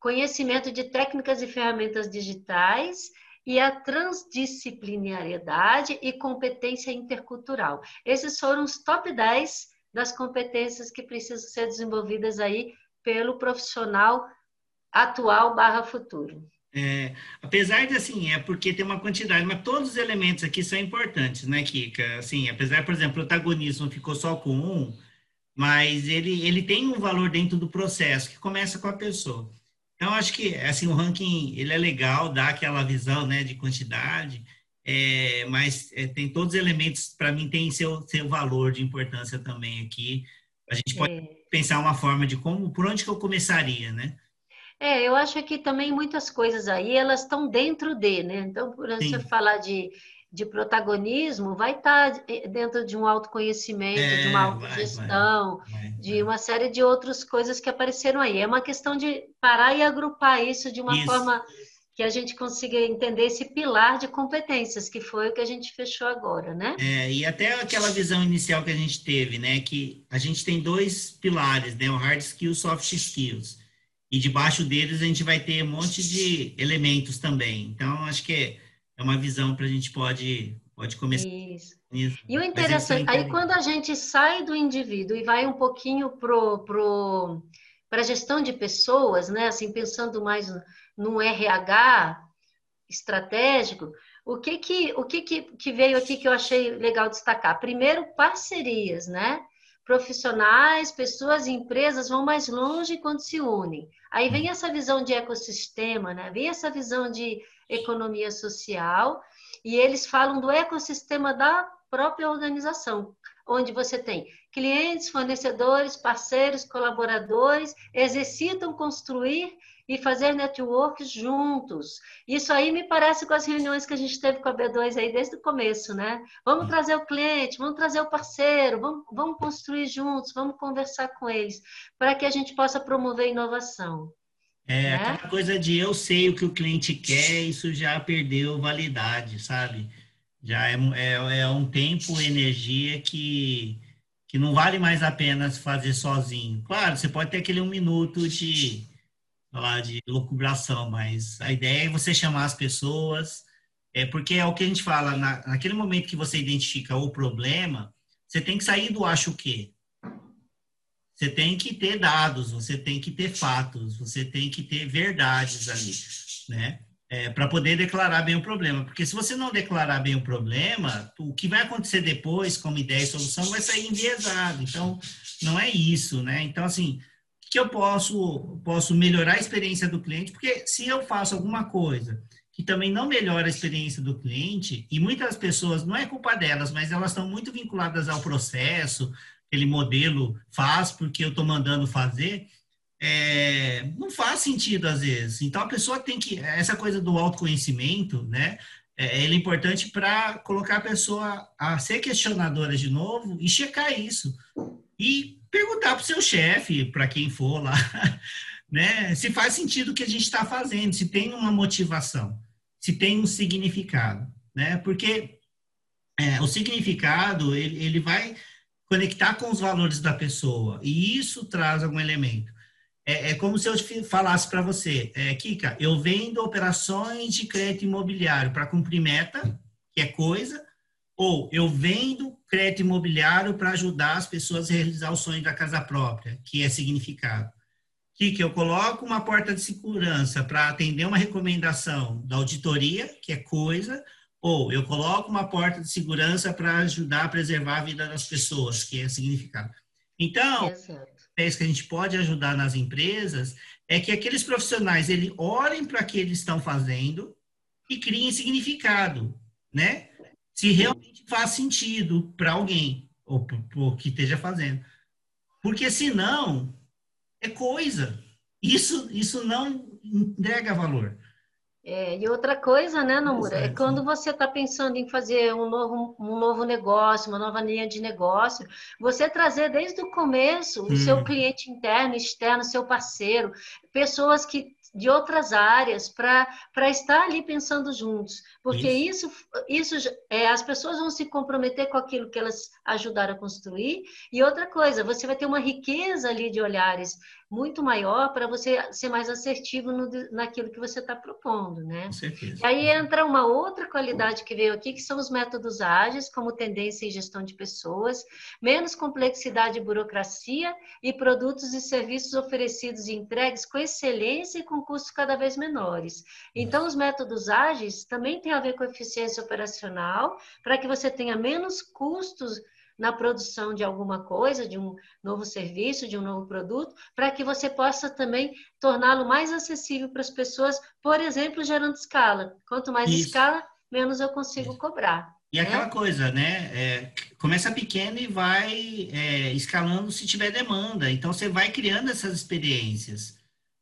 conhecimento de técnicas e ferramentas digitais e a transdisciplinariedade e competência intercultural. Esses foram os top 10 das competências que precisam ser desenvolvidas aí pelo profissional atual barra futuro. É, apesar de, assim, é porque tem uma quantidade, mas todos os elementos aqui são importantes, né, Kika? Assim, apesar, por exemplo, o protagonismo ficou só com um, mas ele, ele tem um valor dentro do processo, que começa com a pessoa. Então, acho que, assim, o ranking, ele é legal, dá aquela visão, né, de quantidade, é, mas é, tem todos os elementos, para mim, tem seu, seu valor de importância também aqui, A gente pode é. pensar uma forma de como, por onde que eu começaria, né? É, eu acho que também muitas coisas aí, elas estão dentro de, né? Então, por você falar de, de protagonismo, vai estar tá dentro de um autoconhecimento, é, de uma autogestão, vai, vai, de uma série de outras coisas que apareceram aí. É uma questão de parar e agrupar isso de uma isso. forma que a gente consiga entender esse pilar de competências, que foi o que a gente fechou agora, né? É, e até aquela visão inicial que a gente teve, né? Que a gente tem dois pilares, né? O hard skills, soft skills. E debaixo deles a gente vai ter um monte de elementos também. Então, acho que é uma visão para a gente pode, pode começar. Isso. Isso. E o interessante, aí quando a gente sai do indivíduo e vai um pouquinho pro, pro, para a gestão de pessoas, né? Assim, pensando mais num RH estratégico, o que que, o que, que, que veio aqui que eu achei legal destacar? Primeiro, parcerias, né? Profissionais, pessoas e empresas vão mais longe quando se unem. Aí vem essa visão de ecossistema, né? Vem essa visão de economia social, e eles falam do ecossistema da própria organização, onde você tem clientes, fornecedores, parceiros, colaboradores, exercitam construir e fazer networks juntos. Isso aí me parece com as reuniões que a gente teve com a B2 aí desde o começo, né? Vamos trazer o cliente, vamos trazer o parceiro, vamos, vamos construir juntos, vamos conversar com eles, para que a gente possa promover inovação. É, né? aquela coisa de eu sei o que o cliente quer, isso já perdeu validade, sabe? Já é, é, é um tempo, energia que, que não vale mais a pena fazer sozinho. Claro, você pode ter aquele um minuto de falar de locubração, mas a ideia é você chamar as pessoas, é porque é o que a gente fala, na, naquele momento que você identifica o problema, você tem que sair do acho que. Você tem que ter dados, você tem que ter fatos, você tem que ter verdades ali, né? É, para poder declarar bem o problema. Porque se você não declarar bem o problema, o que vai acontecer depois, como ideia e solução, vai sair enviesado. Então, não é isso, né? Então, assim, que eu posso, posso melhorar a experiência do cliente, porque se eu faço alguma coisa que também não melhora a experiência do cliente, e muitas pessoas, não é culpa delas, mas elas estão muito vinculadas ao processo, aquele modelo faz porque eu estou mandando fazer, é, não faz sentido às vezes. Então a pessoa tem que, essa coisa do autoconhecimento, né, é, é importante para colocar a pessoa a ser questionadora de novo e checar isso. E perguntar para o seu chefe, para quem for lá, né, se faz sentido o que a gente está fazendo, se tem uma motivação, se tem um significado, né? Porque é, o significado ele, ele vai conectar com os valores da pessoa e isso traz algum elemento. É, é como se eu falasse para você, é, Kika, eu vendo operações de crédito imobiliário para cumprir meta, que é coisa, ou eu vendo crédito imobiliário para ajudar as pessoas a realizar o sonho da casa própria, que é significado. Que, que eu coloco uma porta de segurança para atender uma recomendação da auditoria, que é coisa, ou eu coloco uma porta de segurança para ajudar a preservar a vida das pessoas, que é significado. Então, é que a gente pode ajudar nas empresas é que aqueles profissionais ele olhem para o que eles estão fazendo e criem significado, né? Se realmente faz sentido para alguém, ou por que esteja fazendo. Porque senão, é coisa. Isso, isso não entrega valor. É, e outra coisa, né, Nomura, é quando você está pensando em fazer um novo, um novo negócio, uma nova linha de negócio, você trazer desde o começo o hum. seu cliente interno, externo, seu parceiro, pessoas que de outras áreas para estar ali pensando juntos, porque isso, isso, isso é, as pessoas vão se comprometer com aquilo que elas ajudaram a construir. E outra coisa, você vai ter uma riqueza ali de olhares muito maior para você ser mais assertivo no, naquilo que você está propondo, né? Com certeza. E aí entra uma outra qualidade que veio aqui, que são os métodos ágeis, como tendência e gestão de pessoas, menos complexidade e burocracia e produtos e serviços oferecidos e entregues com excelência e com custos cada vez menores. Então, os métodos ágeis também têm a ver com eficiência operacional, para que você tenha menos custos na produção de alguma coisa, de um novo serviço, de um novo produto, para que você possa também torná-lo mais acessível para as pessoas, por exemplo, gerando escala. Quanto mais Isso. escala, menos eu consigo cobrar. E né? aquela coisa, né? É, começa pequeno e vai é, escalando se tiver demanda. Então, você vai criando essas experiências.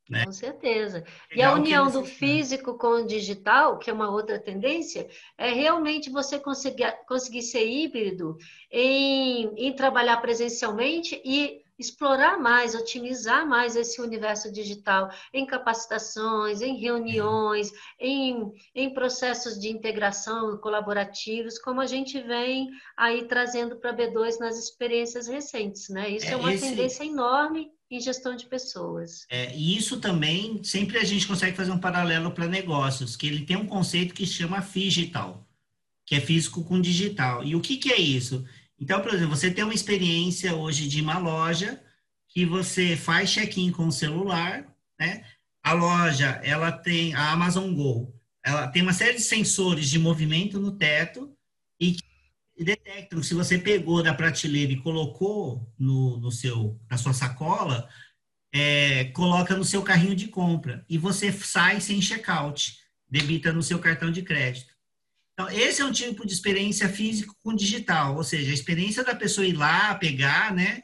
Né? Com certeza. E a união do físico com o digital, que é uma outra tendência, é realmente você conseguir, conseguir ser híbrido em, em trabalhar presencialmente e explorar mais, otimizar mais esse universo digital em capacitações, em reuniões, em, em processos de integração colaborativos, como a gente vem aí trazendo para B2 nas experiências recentes, né? Isso é, é uma esse... tendência enorme gestão de pessoas. É, e isso também, sempre a gente consegue fazer um paralelo para negócios, que ele tem um conceito que chama digital, que é físico com digital. E o que, que é isso? Então, por exemplo, você tem uma experiência hoje de uma loja que você faz check-in com o celular, né? A loja, ela tem a Amazon Go, ela tem uma série de sensores de movimento no teto e que detectam se você pegou da prateleira e colocou no, no seu, na sua sacola, é, coloca no seu carrinho de compra e você sai sem checkout, debita no seu cartão de crédito. Então, esse é um tipo de experiência físico com digital, ou seja, a experiência da pessoa ir lá, pegar, né?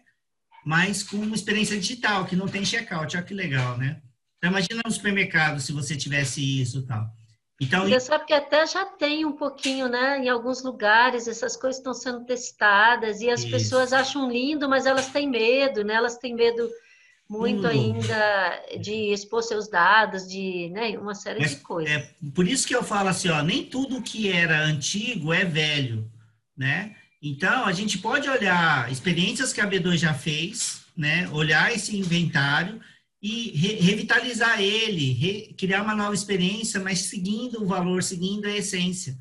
Mas com uma experiência digital, que não tem checkout. Olha que legal, né? Então, imagina no supermercado se você tivesse isso e tal. Então, Você sabe que até já tem um pouquinho, né? Em alguns lugares, essas coisas estão sendo testadas e as isso. pessoas acham lindo, mas elas têm medo, né? Elas têm medo muito ainda de expor seus dados, de né, uma série Mas, de coisas. É, por isso que eu falo assim, ó, nem tudo que era antigo é velho, né? Então, a gente pode olhar experiências que a B2 já fez, né? Olhar esse inventário e re revitalizar ele, criar uma nova experiência, mas seguindo o valor, seguindo a essência,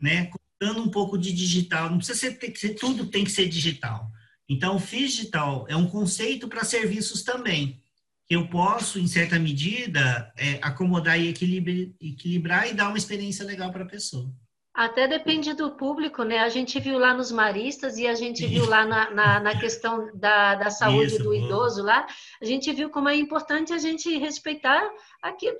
né? Colocando um pouco de digital. Não precisa ser, ter, tudo tem que ser digital então, o digital é um conceito para serviços também, que eu posso, em certa medida, é, acomodar e equilibrar, equilibrar e dar uma experiência legal para a pessoa. Até depende do público, né? A gente viu lá nos maristas e a gente viu lá na, na, na questão da, da saúde Isso, do idoso lá, a gente viu como é importante a gente respeitar aquilo,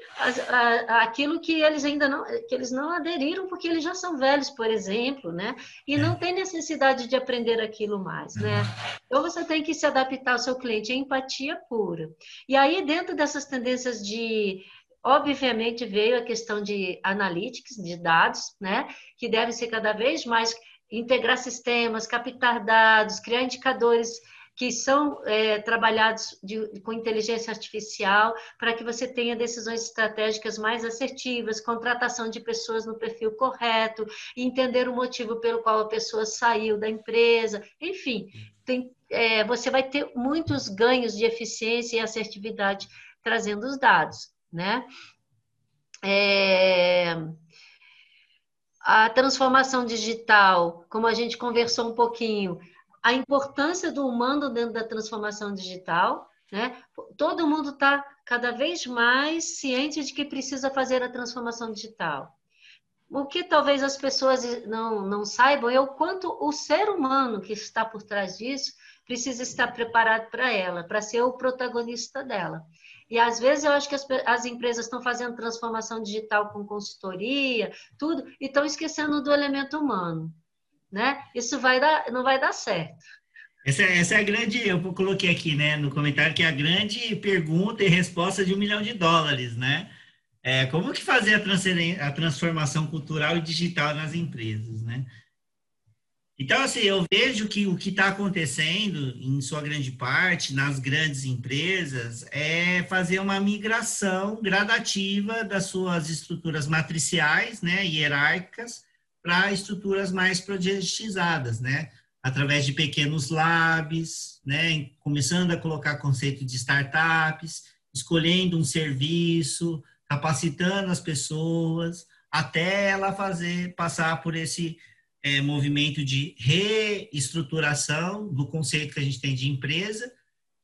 a, aquilo que eles ainda não, que eles não aderiram, porque eles já são velhos, por exemplo, né? E é. não tem necessidade de aprender aquilo mais, né? Então você tem que se adaptar ao seu cliente, é empatia pura. E aí, dentro dessas tendências de Obviamente veio a questão de analytics, de dados, né, que devem ser cada vez mais integrar sistemas, captar dados, criar indicadores que são é, trabalhados de, com inteligência artificial para que você tenha decisões estratégicas mais assertivas, contratação de pessoas no perfil correto, entender o motivo pelo qual a pessoa saiu da empresa, enfim, tem, é, você vai ter muitos ganhos de eficiência e assertividade trazendo os dados né? É... A transformação digital, como a gente conversou um pouquinho, a importância do humano dentro da transformação digital, né? Todo mundo está cada vez mais ciente de que precisa fazer a transformação digital. O que talvez as pessoas não, não saibam é o quanto o ser humano que está por trás disso precisa estar preparado para ela, para ser o protagonista dela. E às vezes eu acho que as, as empresas estão fazendo transformação digital com consultoria, tudo, e estão esquecendo do elemento humano. Né? Isso vai dar, não vai dar certo. Essa, essa é a grande, eu coloquei aqui né, no comentário que é a grande pergunta e resposta de um milhão de dólares, né? É, como que fazer a, a transformação cultural e digital nas empresas, né? Então, assim, eu vejo que o que está acontecendo, em sua grande parte, nas grandes empresas, é fazer uma migração gradativa das suas estruturas matriciais, né, hierárquicas, para estruturas mais projetizadas, né, através de pequenos labs, né, começando a colocar conceito de startups, escolhendo um serviço, capacitando as pessoas, até ela fazer, passar por esse é, movimento de reestruturação do conceito que a gente tem de empresa,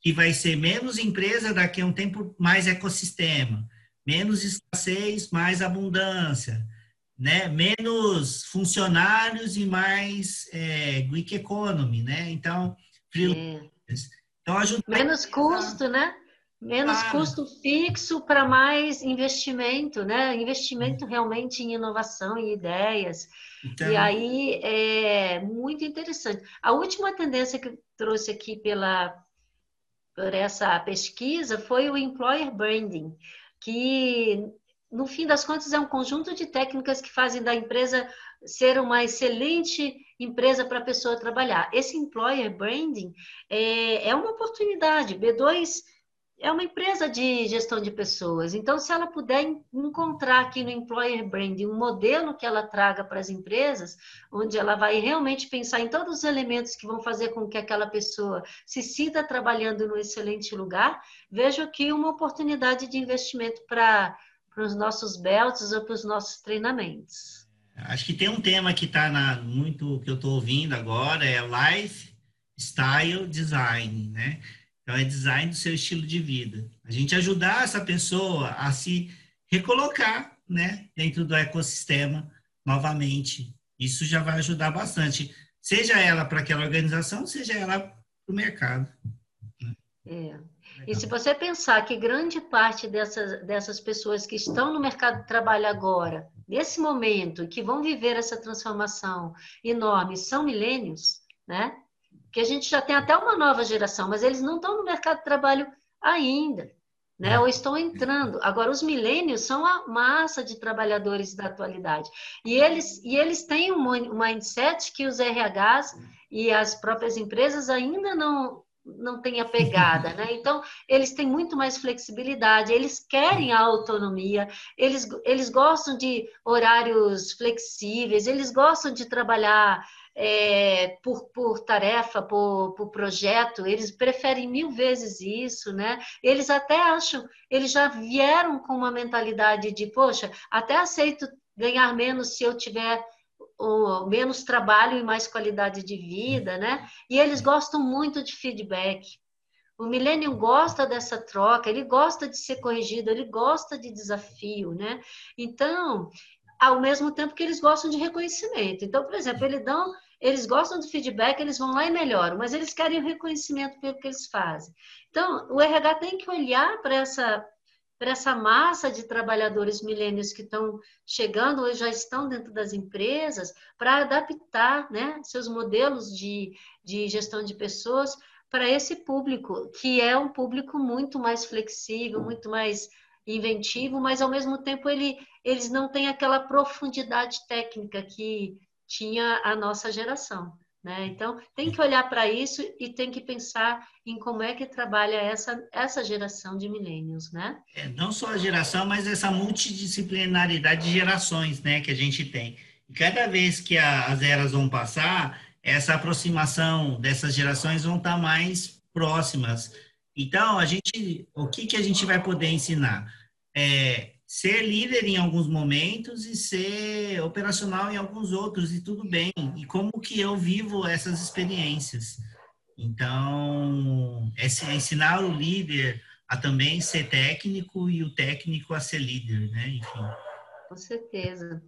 que vai ser menos empresa daqui a um tempo, mais ecossistema, menos escassez, mais abundância, né? menos funcionários e mais é, Greek economy, né? Então, então ajuda menos custo, né? Menos ah. custo fixo para mais investimento, né? Investimento realmente em inovação e ideias. Então... E aí é muito interessante. A última tendência que eu trouxe aqui pela por essa pesquisa foi o employer branding, que no fim das contas é um conjunto de técnicas que fazem da empresa ser uma excelente empresa para a pessoa trabalhar. Esse employer branding é, é uma oportunidade. B2 é uma empresa de gestão de pessoas. Então, se ela puder encontrar aqui no Employer Branding um modelo que ela traga para as empresas, onde ela vai realmente pensar em todos os elementos que vão fazer com que aquela pessoa se sinta trabalhando no excelente lugar, vejo aqui uma oportunidade de investimento para os nossos belts ou para os nossos treinamentos. Acho que tem um tema que está muito que eu estou ouvindo agora, é lifestyle design, né? Então, é design do seu estilo de vida. A gente ajudar essa pessoa a se recolocar, né, dentro do ecossistema novamente. Isso já vai ajudar bastante, seja ela para aquela organização, seja ela para o mercado. Né? É. E se você pensar que grande parte dessas, dessas pessoas que estão no mercado de trabalho agora, nesse momento, que vão viver essa transformação enorme, são milênios, né? Que a gente já tem até uma nova geração, mas eles não estão no mercado de trabalho ainda, né? É. Ou estão entrando. Agora, os milênios são a massa de trabalhadores da atualidade. E eles, e eles têm um mindset que os RHs e as próprias empresas ainda não, não têm a pegada, né? Então, eles têm muito mais flexibilidade, eles querem a autonomia, eles, eles gostam de horários flexíveis, eles gostam de trabalhar é, por, por tarefa, por, por projeto, eles preferem mil vezes isso, né? Eles até acham, eles já vieram com uma mentalidade de, poxa, até aceito ganhar menos se eu tiver menos trabalho e mais qualidade de vida, né? E eles gostam muito de feedback. O milênio gosta dessa troca, ele gosta de ser corrigido, ele gosta de desafio, né? Então, ao mesmo tempo que eles gostam de reconhecimento. Então, por exemplo, eles dão eles gostam do feedback, eles vão lá e melhoram, mas eles querem o reconhecimento pelo que eles fazem. Então, o RH tem que olhar para essa para essa massa de trabalhadores milênios que estão chegando ou já estão dentro das empresas, para adaptar né, seus modelos de, de gestão de pessoas para esse público, que é um público muito mais flexível, muito mais inventivo, mas ao mesmo tempo ele, eles não têm aquela profundidade técnica que tinha a nossa geração. Né? Então, tem que olhar para isso e tem que pensar em como é que trabalha essa, essa geração de milênios, né? É, não só a geração, mas essa multidisciplinaridade de gerações né, que a gente tem. E cada vez que a, as eras vão passar, essa aproximação dessas gerações vão estar mais próximas. Então, a gente, o que, que a gente vai poder ensinar? É, ser líder em alguns momentos e ser operacional em alguns outros e tudo bem. E como que eu vivo essas experiências? Então, é ensinar o líder a também ser técnico e o técnico a ser líder, né? Enfim. Com certeza.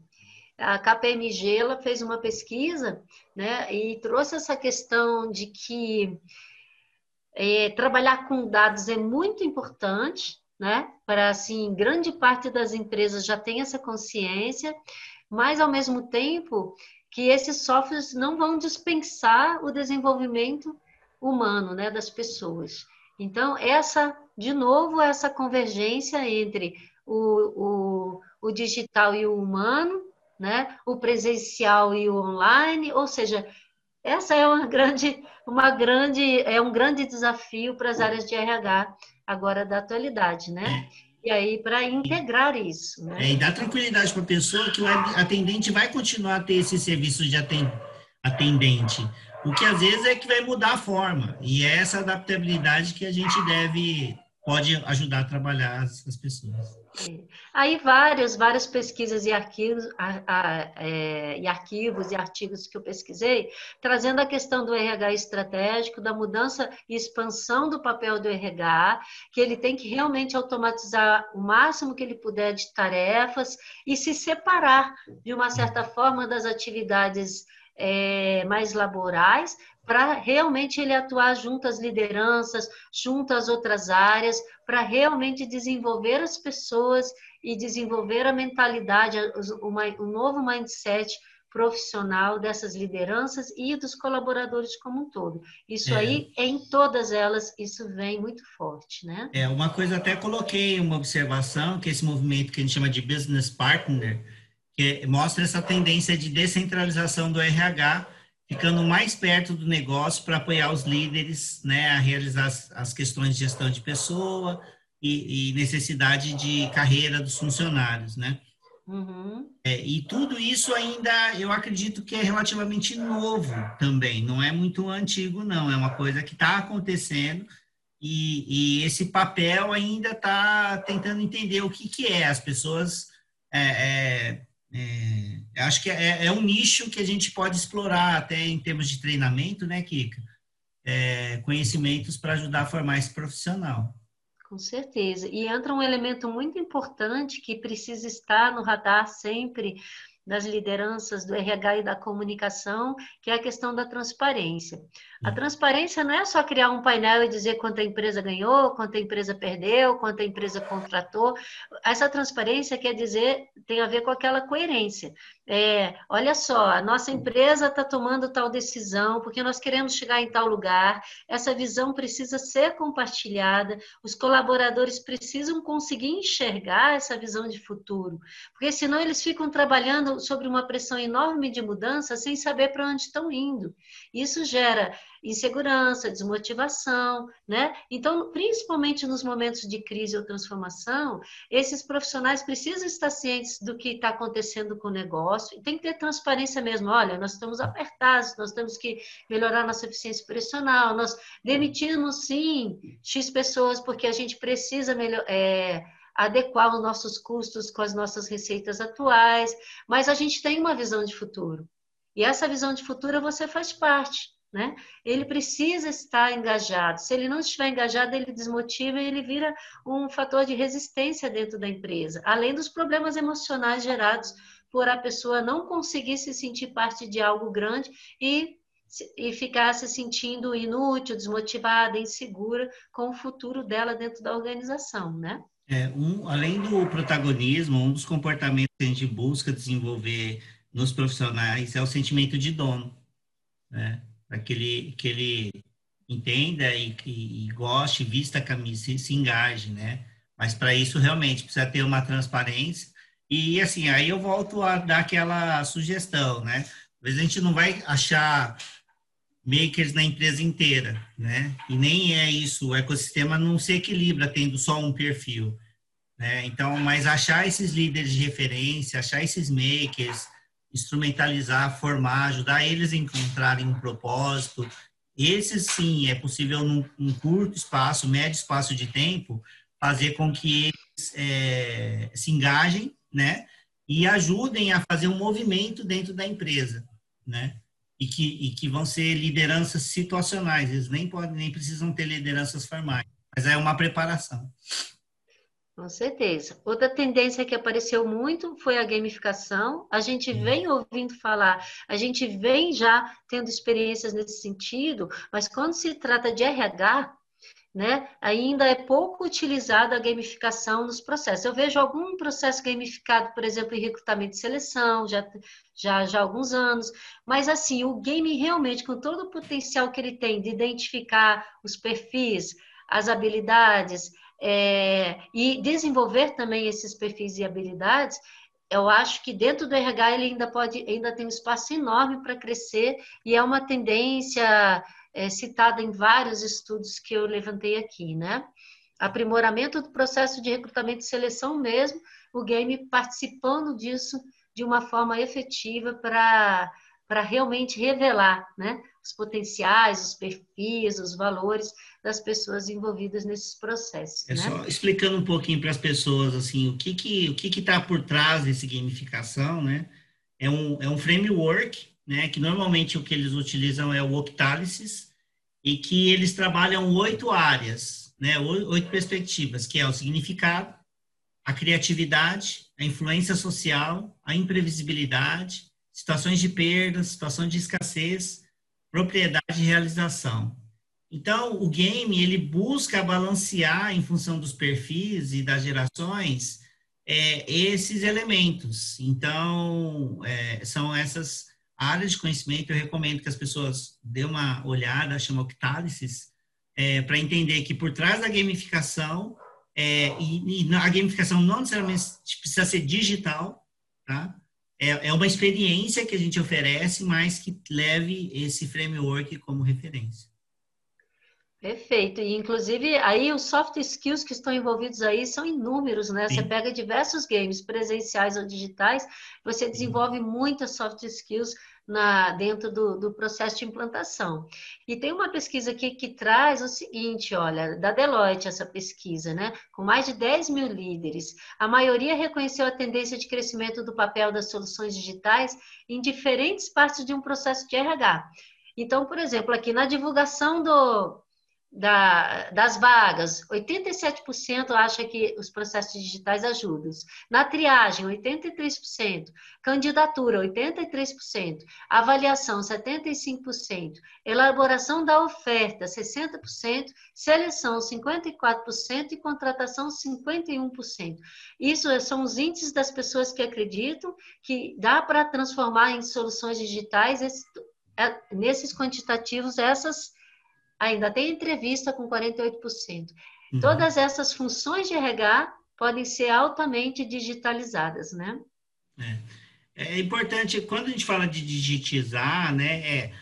A KPMG ela fez uma pesquisa, né, e trouxe essa questão de que é, trabalhar com dados é muito importante, né? Para assim, grande parte das empresas já tem essa consciência, mas ao mesmo tempo que esses softwares não vão dispensar o desenvolvimento humano, né, das pessoas. Então, essa, de novo, essa convergência entre o, o, o digital e o humano, né, o presencial e o online, ou seja, essa é uma grande, uma grande, é um grande desafio para as áreas de RH agora da atualidade, né? E aí, para integrar isso. Né? É, e dar tranquilidade para a pessoa que o atendente vai continuar a ter esse serviço de atendente. O que às vezes é que vai mudar a forma. E é essa adaptabilidade que a gente deve, pode ajudar a trabalhar as, as pessoas. Aí várias, várias pesquisas e arquivos, a, a, é, e arquivos e artigos que eu pesquisei, trazendo a questão do RH estratégico, da mudança e expansão do papel do RH, que ele tem que realmente automatizar o máximo que ele puder de tarefas e se separar, de uma certa forma, das atividades é, mais laborais, para realmente ele atuar junto às lideranças, junto às outras áreas, para realmente desenvolver as pessoas e desenvolver a mentalidade, um novo mindset profissional dessas lideranças e dos colaboradores como um todo. Isso é. aí, em todas elas, isso vem muito forte, né? É, uma coisa até coloquei uma observação, que esse movimento que a gente chama de business partner, que mostra essa tendência de descentralização do RH, ficando mais perto do negócio para apoiar os líderes né, a realizar as, as questões de gestão de pessoa e, e, necessidade de carreira dos funcionários, né? Uhum. É, e tudo isso ainda, eu acredito que é relativamente novo também, não é muito antigo, não, é uma coisa que está acontecendo e, e, esse papel ainda está tentando entender o que, que é. As pessoas é, é, é, acho que é, é, um nicho que a gente pode explorar até em termos de treinamento, né, Kika? É, conhecimentos para ajudar a formar esse profissional. Com certeza. E entra um elemento muito importante que precisa estar no radar sempre das lideranças do RH e da comunicação, que é a questão da transparência. A hum. transparência não é só criar um painel e dizer quanto a empresa ganhou, quanto a empresa perdeu, quanto a empresa contratou. Essa transparência quer dizer, tem a ver com aquela coerência. É, olha só, a nossa empresa está tomando tal decisão porque nós queremos chegar em tal lugar, essa visão precisa ser compartilhada, os colaboradores precisam conseguir enxergar essa visão de futuro, porque senão eles ficam trabalhando sobre uma pressão enorme de mudança sem saber para onde estão indo. Isso gera insegurança, desmotivação, né? Então, principalmente nos momentos de crise ou transformação, esses profissionais precisam estar cientes do que está acontecendo com o negócio e tem que ter transparência mesmo. Olha, nós estamos apertados, nós temos que melhorar nossa eficiência operacional, nós demitimos sim X pessoas porque a gente precisa melhor, é, adequar os nossos custos com as nossas receitas atuais, mas a gente tem uma visão de futuro. E essa visão de futuro você faz parte. Né? Ele precisa estar engajado. Se ele não estiver engajado, ele desmotiva e ele vira um fator de resistência dentro da empresa, além dos problemas emocionais gerados por a pessoa não conseguir se sentir parte de algo grande e, e ficar se sentindo inútil, desmotivada, insegura com o futuro dela dentro da organização, né? É, um, além do protagonismo, um dos comportamentos que a gente busca desenvolver nos profissionais é o sentimento de dono, né? para que ele, que ele entenda e, e, e goste, vista a camisa, se, se engaje, né? Mas para isso realmente precisa ter uma transparência. E assim, aí eu volto a dar aquela sugestão, né? Às vezes a gente não vai achar makers na empresa inteira, né? E nem é isso, o ecossistema não se equilibra tendo só um perfil, né? Então, mas achar esses líderes de referência, achar esses makers, instrumentalizar, formar, ajudar eles a encontrarem um propósito. Esse sim é possível num, num curto espaço, médio espaço de tempo, fazer com que eles é, se engajem, né? E ajudem a fazer um movimento dentro da empresa, né? E que, e que vão ser lideranças situacionais, eles nem podem, nem precisam ter lideranças formais, mas é uma preparação. Com certeza. Outra tendência que apareceu muito foi a gamificação. A gente vem ouvindo falar, a gente vem já tendo experiências nesse sentido, mas quando se trata de RH, né, ainda é pouco utilizada a gamificação nos processos. Eu vejo algum processo gamificado, por exemplo, em recrutamento e seleção, já, já, já há alguns anos, mas assim, o game realmente, com todo o potencial que ele tem de identificar os perfis, as habilidades, é, e desenvolver também esses perfis e habilidades, eu acho que dentro do RH ele ainda pode, ainda tem um espaço enorme para crescer e é uma tendência é, citada em vários estudos que eu levantei aqui, né? Aprimoramento do processo de recrutamento e seleção mesmo, o game participando disso de uma forma efetiva para para realmente revelar né, os potenciais, os perfis, os valores das pessoas envolvidas nesses processos. É né? só explicando um pouquinho para as pessoas assim o que que o que está por trás desse gamificação, né? É um, é um framework, né? Que normalmente o que eles utilizam é o Octalysis e que eles trabalham oito áreas, né? Oito perspectivas, que é o significado, a criatividade, a influência social, a imprevisibilidade, situações de perda, situação de escassez, propriedade e realização. Então, o game, ele busca balancear, em função dos perfis e das gerações, é, esses elementos. Então, é, são essas áreas de conhecimento. Eu recomendo que as pessoas dêem uma olhada, chama Octálisis, é, para entender que por trás da gamificação, é, e, e, a gamificação não necessariamente precisa ser digital, tá? É, é uma experiência que a gente oferece, mas que leve esse framework como referência. Perfeito. E, inclusive, aí os soft skills que estão envolvidos aí são inúmeros, né? Sim. Você pega diversos games, presenciais ou digitais, você desenvolve muitas soft skills na, dentro do, do, processo de implantação. E tem uma pesquisa aqui que traz o seguinte, olha, da Deloitte, essa pesquisa, né? Com mais de 10 mil líderes, a maioria reconheceu a tendência de crescimento do papel das soluções digitais em diferentes partes de um processo de RH. Então, por exemplo, aqui na divulgação do, da, das vagas, 87% acha que os processos digitais ajudam. Na triagem, 83%. Candidatura, 83%. Avaliação, 75%. Elaboração da oferta, 60%. Seleção, 54%. E contratação, 51%. Isso são os índices das pessoas que acreditam que dá para transformar em soluções digitais esse, é, nesses quantitativos essas ainda tem entrevista com 48%. Uhum. Todas essas funções de RH podem ser altamente digitalizadas, né? É, é importante, quando a gente fala de digitizar, né, é,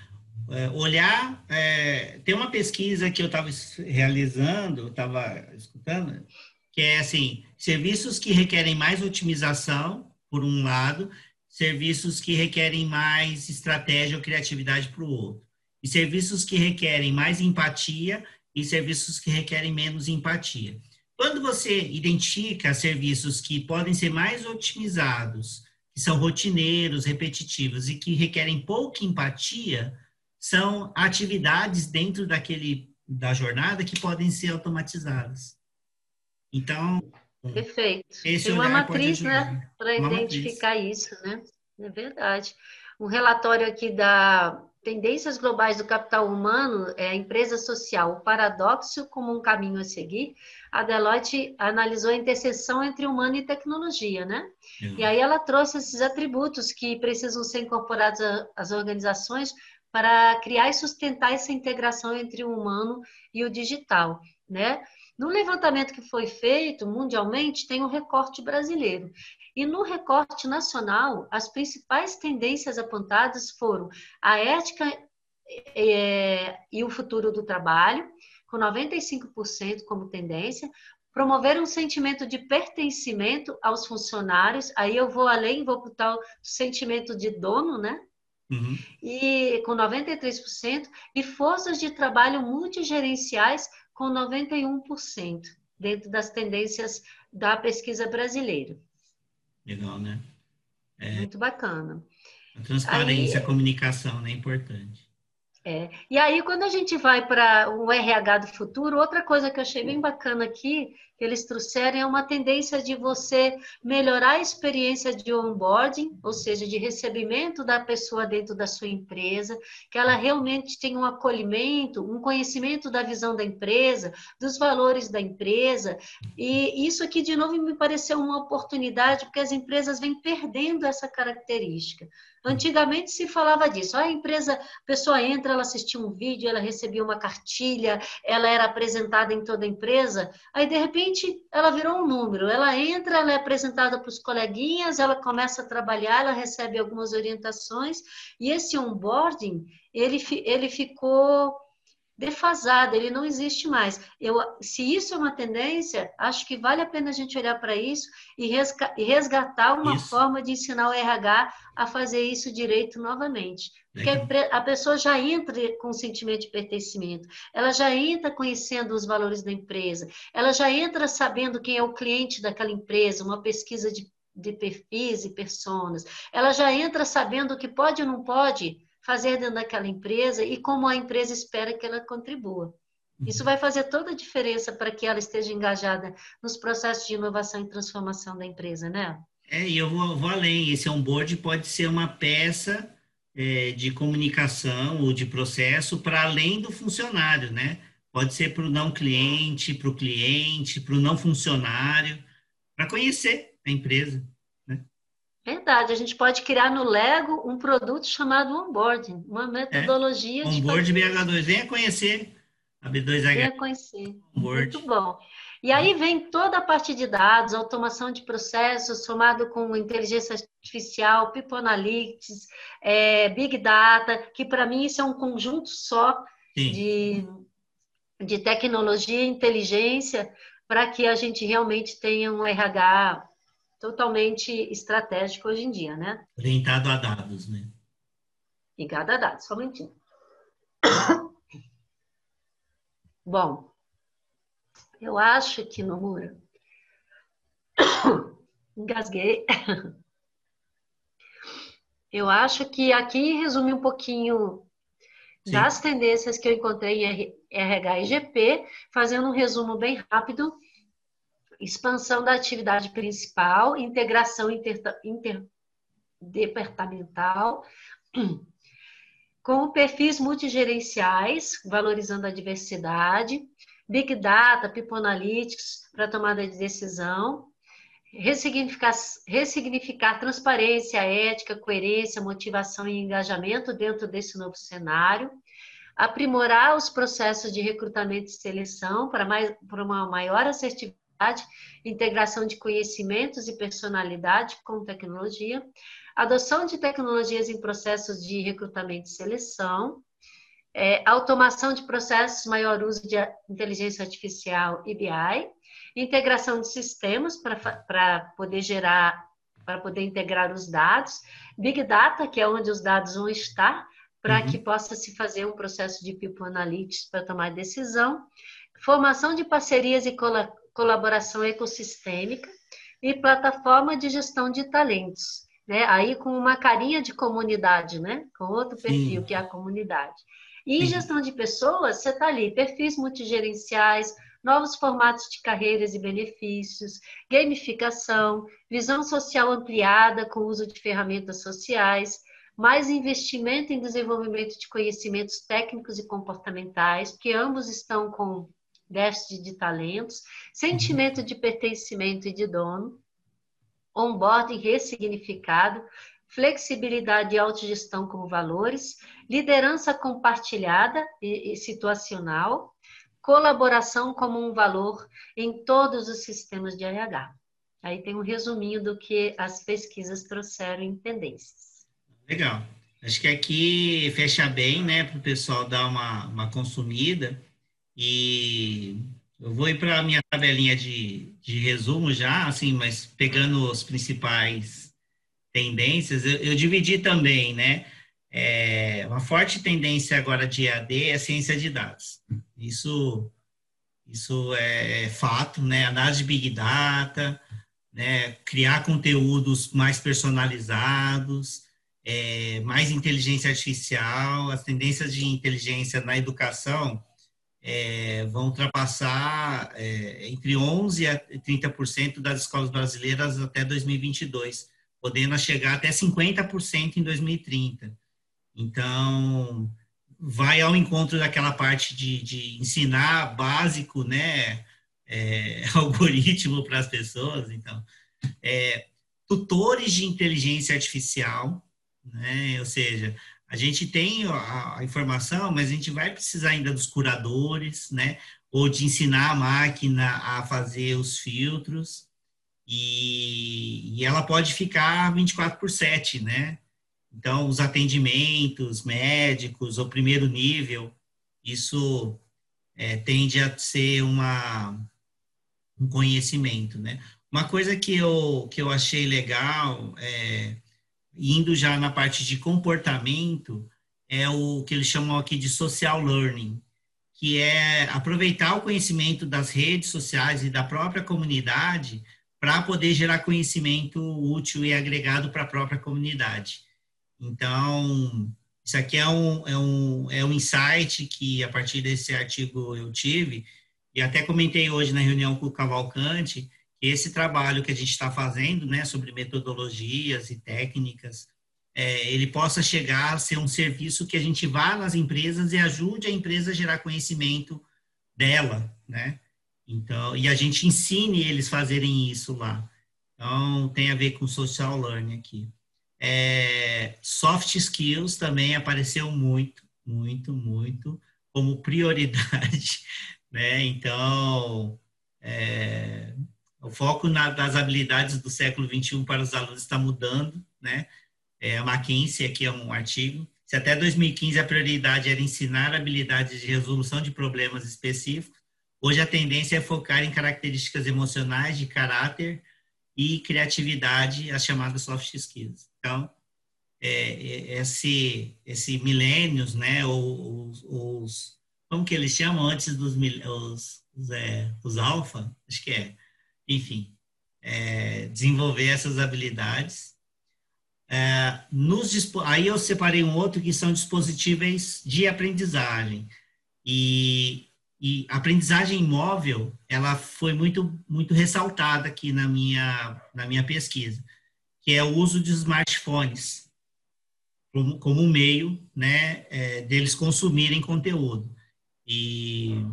é olhar, é, tem uma pesquisa que eu estava realizando, estava escutando, que é assim, serviços que requerem mais otimização, por um lado, serviços que requerem mais estratégia ou criatividade para o outro e serviços que requerem mais empatia e serviços que requerem menos empatia. Quando você identifica serviços que podem ser mais otimizados, que são rotineiros, repetitivos e que requerem pouca empatia, são atividades dentro daquele da jornada que podem ser automatizadas. Então, perfeito. Esse Tem uma matriz, né, para identificar matriz. isso, né? É verdade. Um relatório aqui da Tendências Globais do Capital Humano é a empresa social, o paradoxo como um caminho a seguir. A Deloitte analisou a interseção entre humano e tecnologia, né? Uhum. E aí ela trouxe esses atributos que precisam ser incorporados às organizações para criar e sustentar essa integração entre o humano e o digital, né? No levantamento que foi feito mundialmente, tem um recorte brasileiro. E no recorte nacional, as principais tendências apontadas foram a ética é, e o futuro do trabalho, com 95% como tendência, promover um sentimento de pertencimento aos funcionários, aí eu vou além, vou botar o sentimento de dono, né? Uhum. E com 93%, e forças de trabalho multigerenciais com 91%, dentro das tendências da pesquisa brasileira. Legal, né? É, Muito bacana. A transparência, Aí, a comunicação, né? É importante. É. E aí, quando a gente vai para o RH do futuro, outra coisa que eu achei bem bacana aqui, que eles trouxeram, é uma tendência de você melhorar a experiência de onboarding, ou seja, de recebimento da pessoa dentro da sua empresa, que ela realmente tenha um acolhimento, um conhecimento da visão da empresa, dos valores da empresa. E isso aqui, de novo, me pareceu uma oportunidade, porque as empresas vêm perdendo essa característica. Antigamente se falava disso. A empresa, a pessoa entra, ela assistia um vídeo, ela recebia uma cartilha, ela era apresentada em toda a empresa. Aí, de repente, ela virou um número. Ela entra, ela é apresentada para os coleguinhas, ela começa a trabalhar, ela recebe algumas orientações. E esse onboarding, ele, ele ficou defasado, ele não existe mais. Eu, se isso é uma tendência, acho que vale a pena a gente olhar para isso e resgatar uma isso. forma de ensinar o RH a fazer isso direito novamente. Porque a pessoa já entra com um sentimento de pertencimento, ela já entra conhecendo os valores da empresa, ela já entra sabendo quem é o cliente daquela empresa, uma pesquisa de, de perfis e personas, ela já entra sabendo o que pode ou não pode fazer dentro daquela empresa e como a empresa espera que ela contribua. Isso uhum. vai fazer toda a diferença para que ela esteja engajada nos processos de inovação e transformação da empresa, né? É, e eu vou, vou, além. Esse onboard pode ser uma peça é, de comunicação ou de processo para além do funcionário, né? Pode ser para o não cliente, para o cliente, para o não funcionário, para conhecer a empresa. Verdade, a gente pode criar no Lego um produto chamado onboarding, uma metodologia é. Onboard BH2, venha conhecer a B2H. Venha conhecer. Onboard. Muito bom. E aí vem toda a parte de dados, automação de processos, somado com inteligência artificial, People Analytics, é, Big Data, que para mim isso é um conjunto só Sim. de de tecnologia e inteligência para que a gente realmente tenha um RH totalmente estratégico hoje em dia, né? Orientado a dados, né? Ligado a dados, só momentinho. Bom, eu acho que no Mura. Engasguei. Eu acho que aqui resume um pouquinho Sim. das tendências que eu encontrei em RH e GP, fazendo um resumo bem rápido. Expansão da atividade principal, integração interdepartamental, com perfis multigerenciais, valorizando a diversidade, Big Data, People Analytics para tomada de decisão, ressignificar, ressignificar transparência, ética, coerência, motivação e engajamento dentro desse novo cenário, aprimorar os processos de recrutamento e seleção para, mais, para uma maior assertividade, integração de conhecimentos e personalidade com tecnologia, adoção de tecnologias em processos de recrutamento e seleção, é, automação de processos, maior uso de inteligência artificial e BI, integração de sistemas para poder gerar, para poder integrar os dados, Big Data, que é onde os dados vão estar, para uhum. que possa se fazer um processo de People Analytics para tomar decisão, formação de parcerias e colaboração ecossistêmica e plataforma de gestão de talentos, né? Aí com uma carinha de comunidade, né? Com outro perfil Sim. que é a comunidade. E Sim. gestão de pessoas, você está ali, perfis multigerenciais, novos formatos de carreiras e benefícios, gamificação, visão social ampliada com o uso de ferramentas sociais, mais investimento em desenvolvimento de conhecimentos técnicos e comportamentais, porque ambos estão com déficit de talentos, sentimento de pertencimento e de dono, onboarding ressignificado, flexibilidade e autogestão como valores, liderança compartilhada e, situacional, colaboração como um valor em todos os sistemas de RH. Aí tem um resuminho do que as pesquisas trouxeram em tendências. Legal. Acho que aqui fecha bem, né, para o pessoal dar uma, uma consumida. E eu vou ir para a minha tabelinha de, de resumo já, assim, mas pegando os principais tendências, eu, eu dividi também, né? É, uma forte tendência agora de EAD é ciência de dados. Isso, isso é, é fato, né? Análise de Big Data, né? criar conteúdos mais personalizados, é, mais inteligência artificial, as tendências de inteligência na educação é, vão ultrapassar é, entre 11% a 30% das escolas brasileiras até 2022, podendo chegar até 50% em 2030. Então, vai ao encontro daquela parte de, de ensinar básico, né? É, algoritmo para as pessoas. Então, é, tutores de inteligência artificial, né? Ou seja, a gente tem a, informação, mas a gente vai precisar ainda dos curadores, né? Ou de ensinar a máquina a fazer os filtros. E, e ela pode ficar 24 por 7, né? Então, os atendimentos médicos, o primeiro nível, isso é, tende a ser uma, um conhecimento, né? Uma coisa que eu, que eu achei legal, é, indo já na parte de comportamento, é o que eles chamam aqui de social learning, que é aproveitar o conhecimento das redes sociais e da própria comunidade para poder gerar conhecimento útil e agregado para a própria comunidade. Então, isso aqui é um, é, um, é um insight que, a partir desse artigo, eu tive, e até comentei hoje na reunião com o Cavalcante, esse trabalho que a gente está fazendo, né, sobre metodologias e técnicas, é, ele possa chegar a ser um serviço que a gente vá nas empresas e ajude a empresa a gerar conhecimento dela, né? Então, e a gente ensine eles fazerem isso lá. Então, tem a ver com social learning aqui. É, soft skills também apareceu muito, muito, muito como prioridade, né? Então, é, o foco na, das habilidades do século 21 para os alunos está mudando, né? É, a McKinsey aqui é um artigo. Se até 2015 a prioridade era ensinar habilidades de resolução de problemas específicos, hoje a tendência é focar em características emocionais, de caráter e criatividade, as chamadas soft skills. Então, é, é esse, esse milênios, né, os, os, como que eles chamam antes dos os, os, é, os alfa, acho que é, enfim, é, desenvolver essas habilidades é, nos, aí eu separei um outro que são dispositivos de aprendizagem. E, e aprendizagem móvel, ela foi muito, muito ressaltada aqui na minha, na minha pesquisa, que é o uso de smartphones como, como meio né, é, deles consumirem conteúdo. E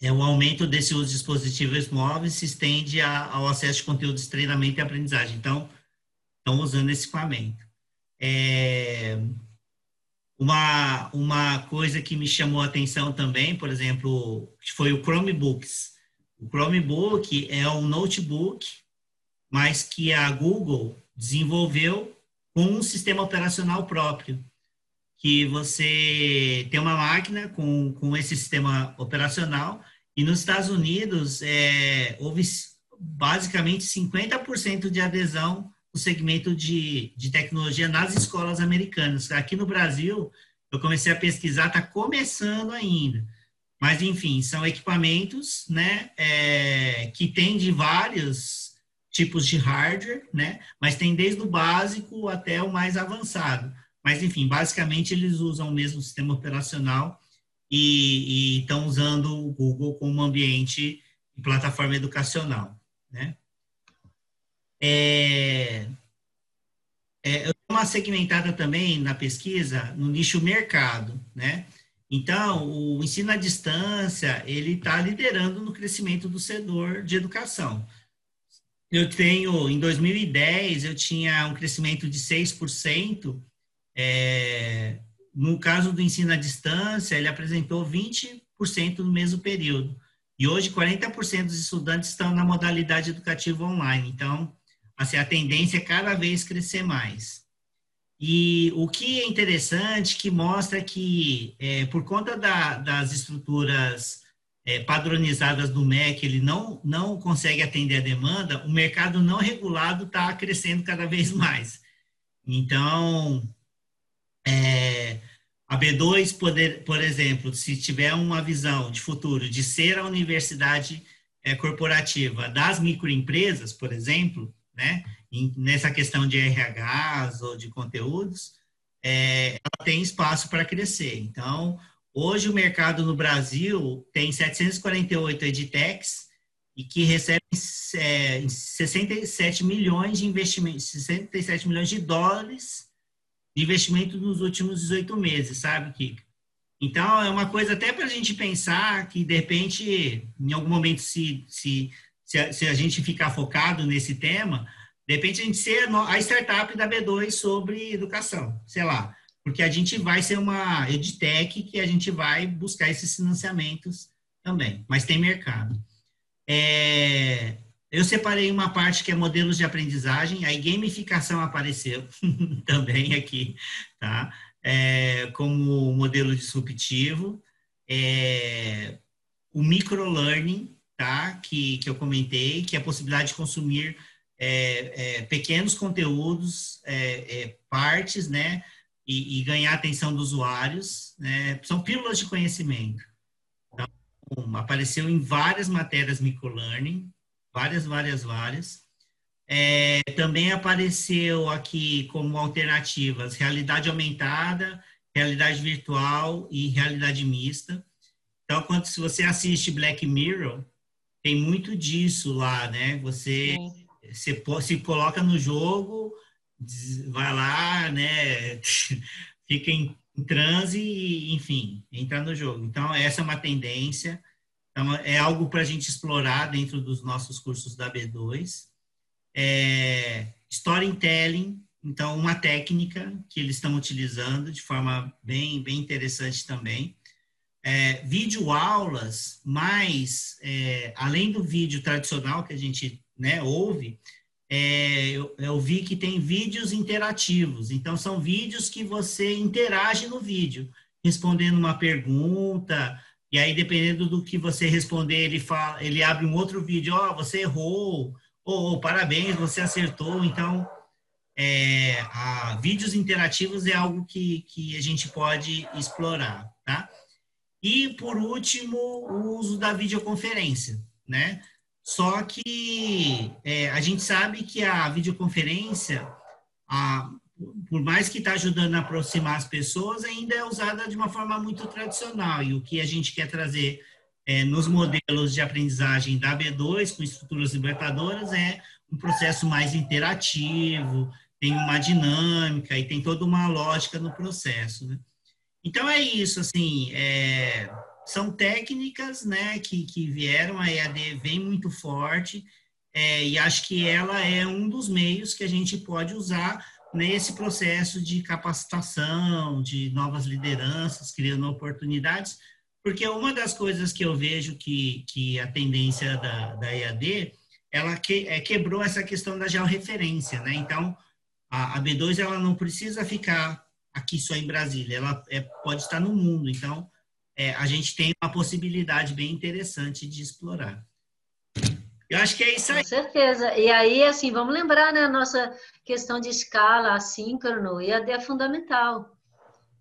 é, o aumento desse uso de dispositivos móveis se estende a, ao acesso de conteúdos de treinamento e aprendizagem. Então, estão usando esse equipamento. É, uma, uma coisa que me chamou a atenção também, por exemplo, foi o Chromebooks. O Chromebook é um notebook, mas que a Google desenvolveu com um sistema operacional próprio. Que você tem uma máquina com, com esse sistema operacional, e nos Estados Unidos é, houve basicamente 50% de adesão o segmento de, de tecnologia nas escolas americanas. Aqui no Brasil, eu comecei a pesquisar, está começando ainda. Mas, enfim, são equipamentos né, é, que tem de vários tipos de hardware, né, mas tem desde o básico até o mais avançado. Mas, enfim, basicamente eles usam o mesmo sistema operacional e estão usando o Google como ambiente e plataforma educacional. Né? É, é, eu uma segmentada também na pesquisa no nicho mercado, né? Então, o ensino à distância, ele está liderando no crescimento do setor de educação. Eu tenho, em 2010, eu tinha um crescimento de 6%, é, no caso do ensino à distância, ele apresentou 20% no mesmo período. E hoje, 40% dos estudantes estão na modalidade educativa online. Então, assim, a tendência é cada vez crescer mais. E o que é interessante, que mostra que, é, por conta da, das estruturas é, padronizadas do MEC, ele não, não consegue atender a demanda, o mercado não regulado está crescendo cada vez mais. Então, é, a B2, poder, por exemplo, se tiver uma visão de futuro de ser a universidade é, corporativa das microempresas, por exemplo, né, nessa questão de RHs ou de conteúdos, é, ela tem espaço para crescer. Então, hoje o mercado no Brasil tem 748 edtechs e que recebem é, 67 milhões de investimentos, 67 milhões de dólares de investimento nos últimos 18 meses, sabe, Kika? Então, é uma coisa até para a gente pensar que, de repente, em algum momento, se, se se a, se a gente ficar focado nesse tema, de repente a gente ser a startup da B2 sobre educação, sei lá, porque a gente vai ser uma edtech que a gente vai buscar esses financiamentos também, mas tem mercado. É, eu separei uma parte que é modelos de aprendizagem, aí gamificação apareceu também aqui, tá? É, como modelo disruptivo, é, o microlearning, tá? que, que eu comentei, que é a possibilidade de consumir é, é, pequenos conteúdos, é, é partes, né? E, e, ganhar a atenção dos usuários, né? São pílulas de conhecimento. Então, apareceu em várias matérias microlearning, várias, várias, várias. É, também apareceu aqui como alternativas realidade aumentada, realidade virtual e realidade mista. Então, quando se você assiste Black Mirror, tem muito disso lá, né? Você se, se coloca no jogo, vai lá, né? Fica em, em transe e, enfim, entra no jogo. Então, essa é uma tendência. Então, é algo para a gente explorar dentro dos nossos cursos da B2. É, storytelling, então, uma técnica que eles estão utilizando de forma bem, bem interessante também. É, vídeo aulas, mas é, além do vídeo tradicional que a gente né, ouve, é, eu, eu, vi que tem vídeos interativos. Então, são vídeos que você interage no vídeo, respondendo uma pergunta, e aí, dependendo do que você responder, ele, fala, ele abre um outro vídeo, ó, oh, você errou, ou oh, parabéns, você acertou. Então, é, a, vídeos interativos é algo que, que a gente pode explorar, tá? E, por último, o uso da videoconferência, né? Só que é, a gente sabe que a videoconferência, a, por mais que está ajudando a aproximar as pessoas, ainda é usada de uma forma muito tradicional. E o que a gente quer trazer é, nos modelos de aprendizagem da B2 com estruturas libertadoras é um processo mais interativo, tem uma dinâmica e tem toda uma lógica no processo. Né? Então é isso, assim, é, são técnicas né, que, que vieram, a EAD vem muito forte, é, e acho que ela é um dos meios que a gente pode usar nesse processo de capacitação, de novas lideranças, criando oportunidades, porque uma das coisas que eu vejo que, que a tendência da, da EAD, ela que, é, quebrou essa questão da georreferência, né? Então, a, a B2 ela não precisa ficar aqui só em Brasília, ela é, pode estar no mundo. Então, é, a gente tem uma possibilidade bem interessante de explorar. Eu acho que é isso aí. Com certeza. E aí, assim, vamos lembrar, né, a nossa questão de escala assíncrono, EAD é fundamental,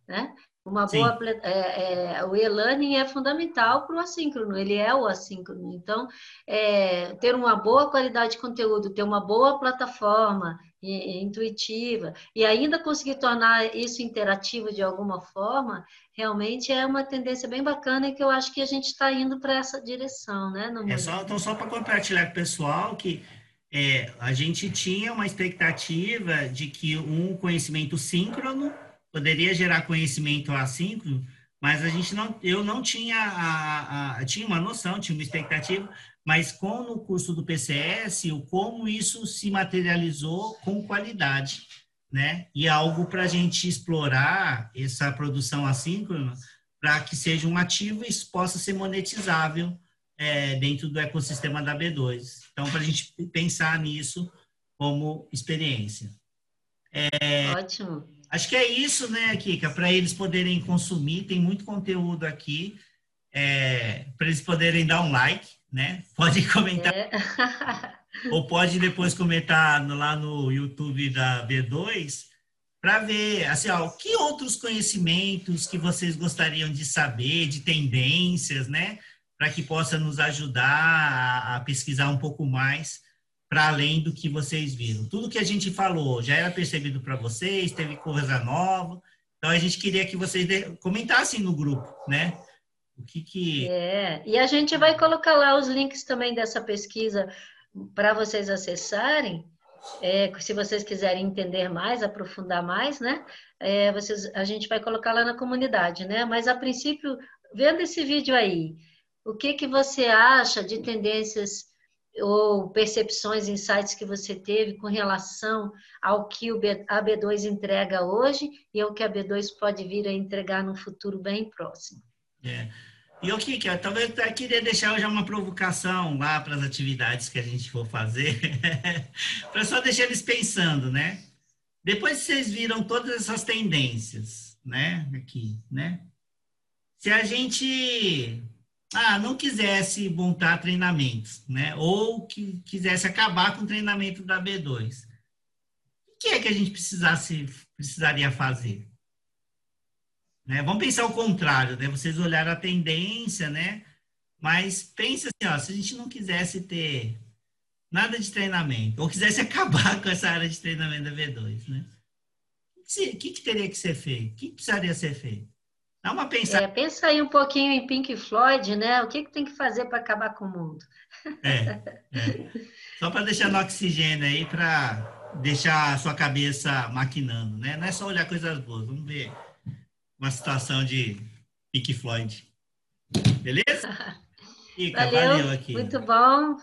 né? Uma boa, é, é, o e-learning é fundamental para o assíncrono, ele é o assíncrono. Então, é, ter uma boa qualidade de conteúdo, ter uma boa plataforma e, intuitiva e ainda conseguir tornar isso interativo de alguma forma, realmente é uma tendência bem bacana e que eu acho que a gente está indo para essa direção, né? é só, então, só para compartilhar com o pessoal que é, a gente tinha uma expectativa de que um conhecimento síncrono poderia gerar conhecimento assíncrono, mas a gente não, eu não tinha a, a, tinha uma noção, tinha uma expectativa, mas com o curso do PCS, o como isso se materializou com qualidade, né? E algo para a gente explorar essa produção assíncrona para que seja um ativo e possa ser monetizável é, dentro do ecossistema da B2. Então, para a gente pensar nisso como experiência. É, Ótimo. Acho que é isso, né, Kika? Para eles poderem consumir, tem muito conteúdo aqui, é, para eles poderem dar um like, né? Pode comentar. É. ou pode depois comentar no, lá no YouTube da B2 para ver, assim, ó, que outros conhecimentos que vocês gostariam de saber, de tendências, né? Para que possa nos ajudar a, a pesquisar um pouco mais para além do que vocês viram. Tudo que a gente falou já era percebido para vocês, teve coisa nova. Então a gente queria que vocês comentassem no grupo, né? O que que É, e a gente vai colocar lá os links também dessa pesquisa para vocês acessarem. É, se vocês quiserem entender mais, aprofundar mais, né? É, vocês, a gente vai colocar lá na comunidade, né? Mas a princípio, vendo esse vídeo aí, o que que você acha de tendências ou percepções, insights que você teve com relação ao que a B2 entrega hoje e ao que a B2 pode vir a entregar no futuro bem próximo. É. E o que talvez eu queria deixar já uma provocação lá para as atividades que a gente for fazer, para só deixar eles pensando, né? Depois que vocês viram todas essas tendências, né, aqui, né? Se a gente ah, não quisesse montar treinamentos, né? Ou que quisesse acabar com o treinamento da B2, o que é que a gente precisasse, precisaria fazer? Né? Vamos pensar o contrário, né? Vocês olharam a tendência, né? Mas pense assim, ó, se a gente não quisesse ter nada de treinamento, ou quisesse acabar com essa área de treinamento da B2, né? O que, que teria que ser feito? O que precisaria ser feito? Dá uma pensada. É, pensa aí um pouquinho em Pink Floyd, né? O que, que tem que fazer para acabar com o mundo? É, é. Só para deixar no oxigênio aí, para deixar a sua cabeça maquinando, né? Não é só olhar coisas boas, vamos ver uma situação de Pink Floyd. Beleza? Ica, valeu, valeu aqui. Muito bom,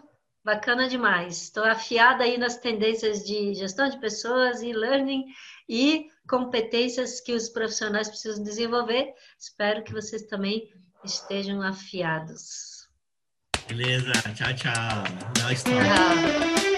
bacana demais. Estou afiada aí nas tendências de gestão de pessoas e learning e competências que os profissionais precisam desenvolver. Espero que vocês também estejam afiados. Beleza, tchau, tchau. Tchau.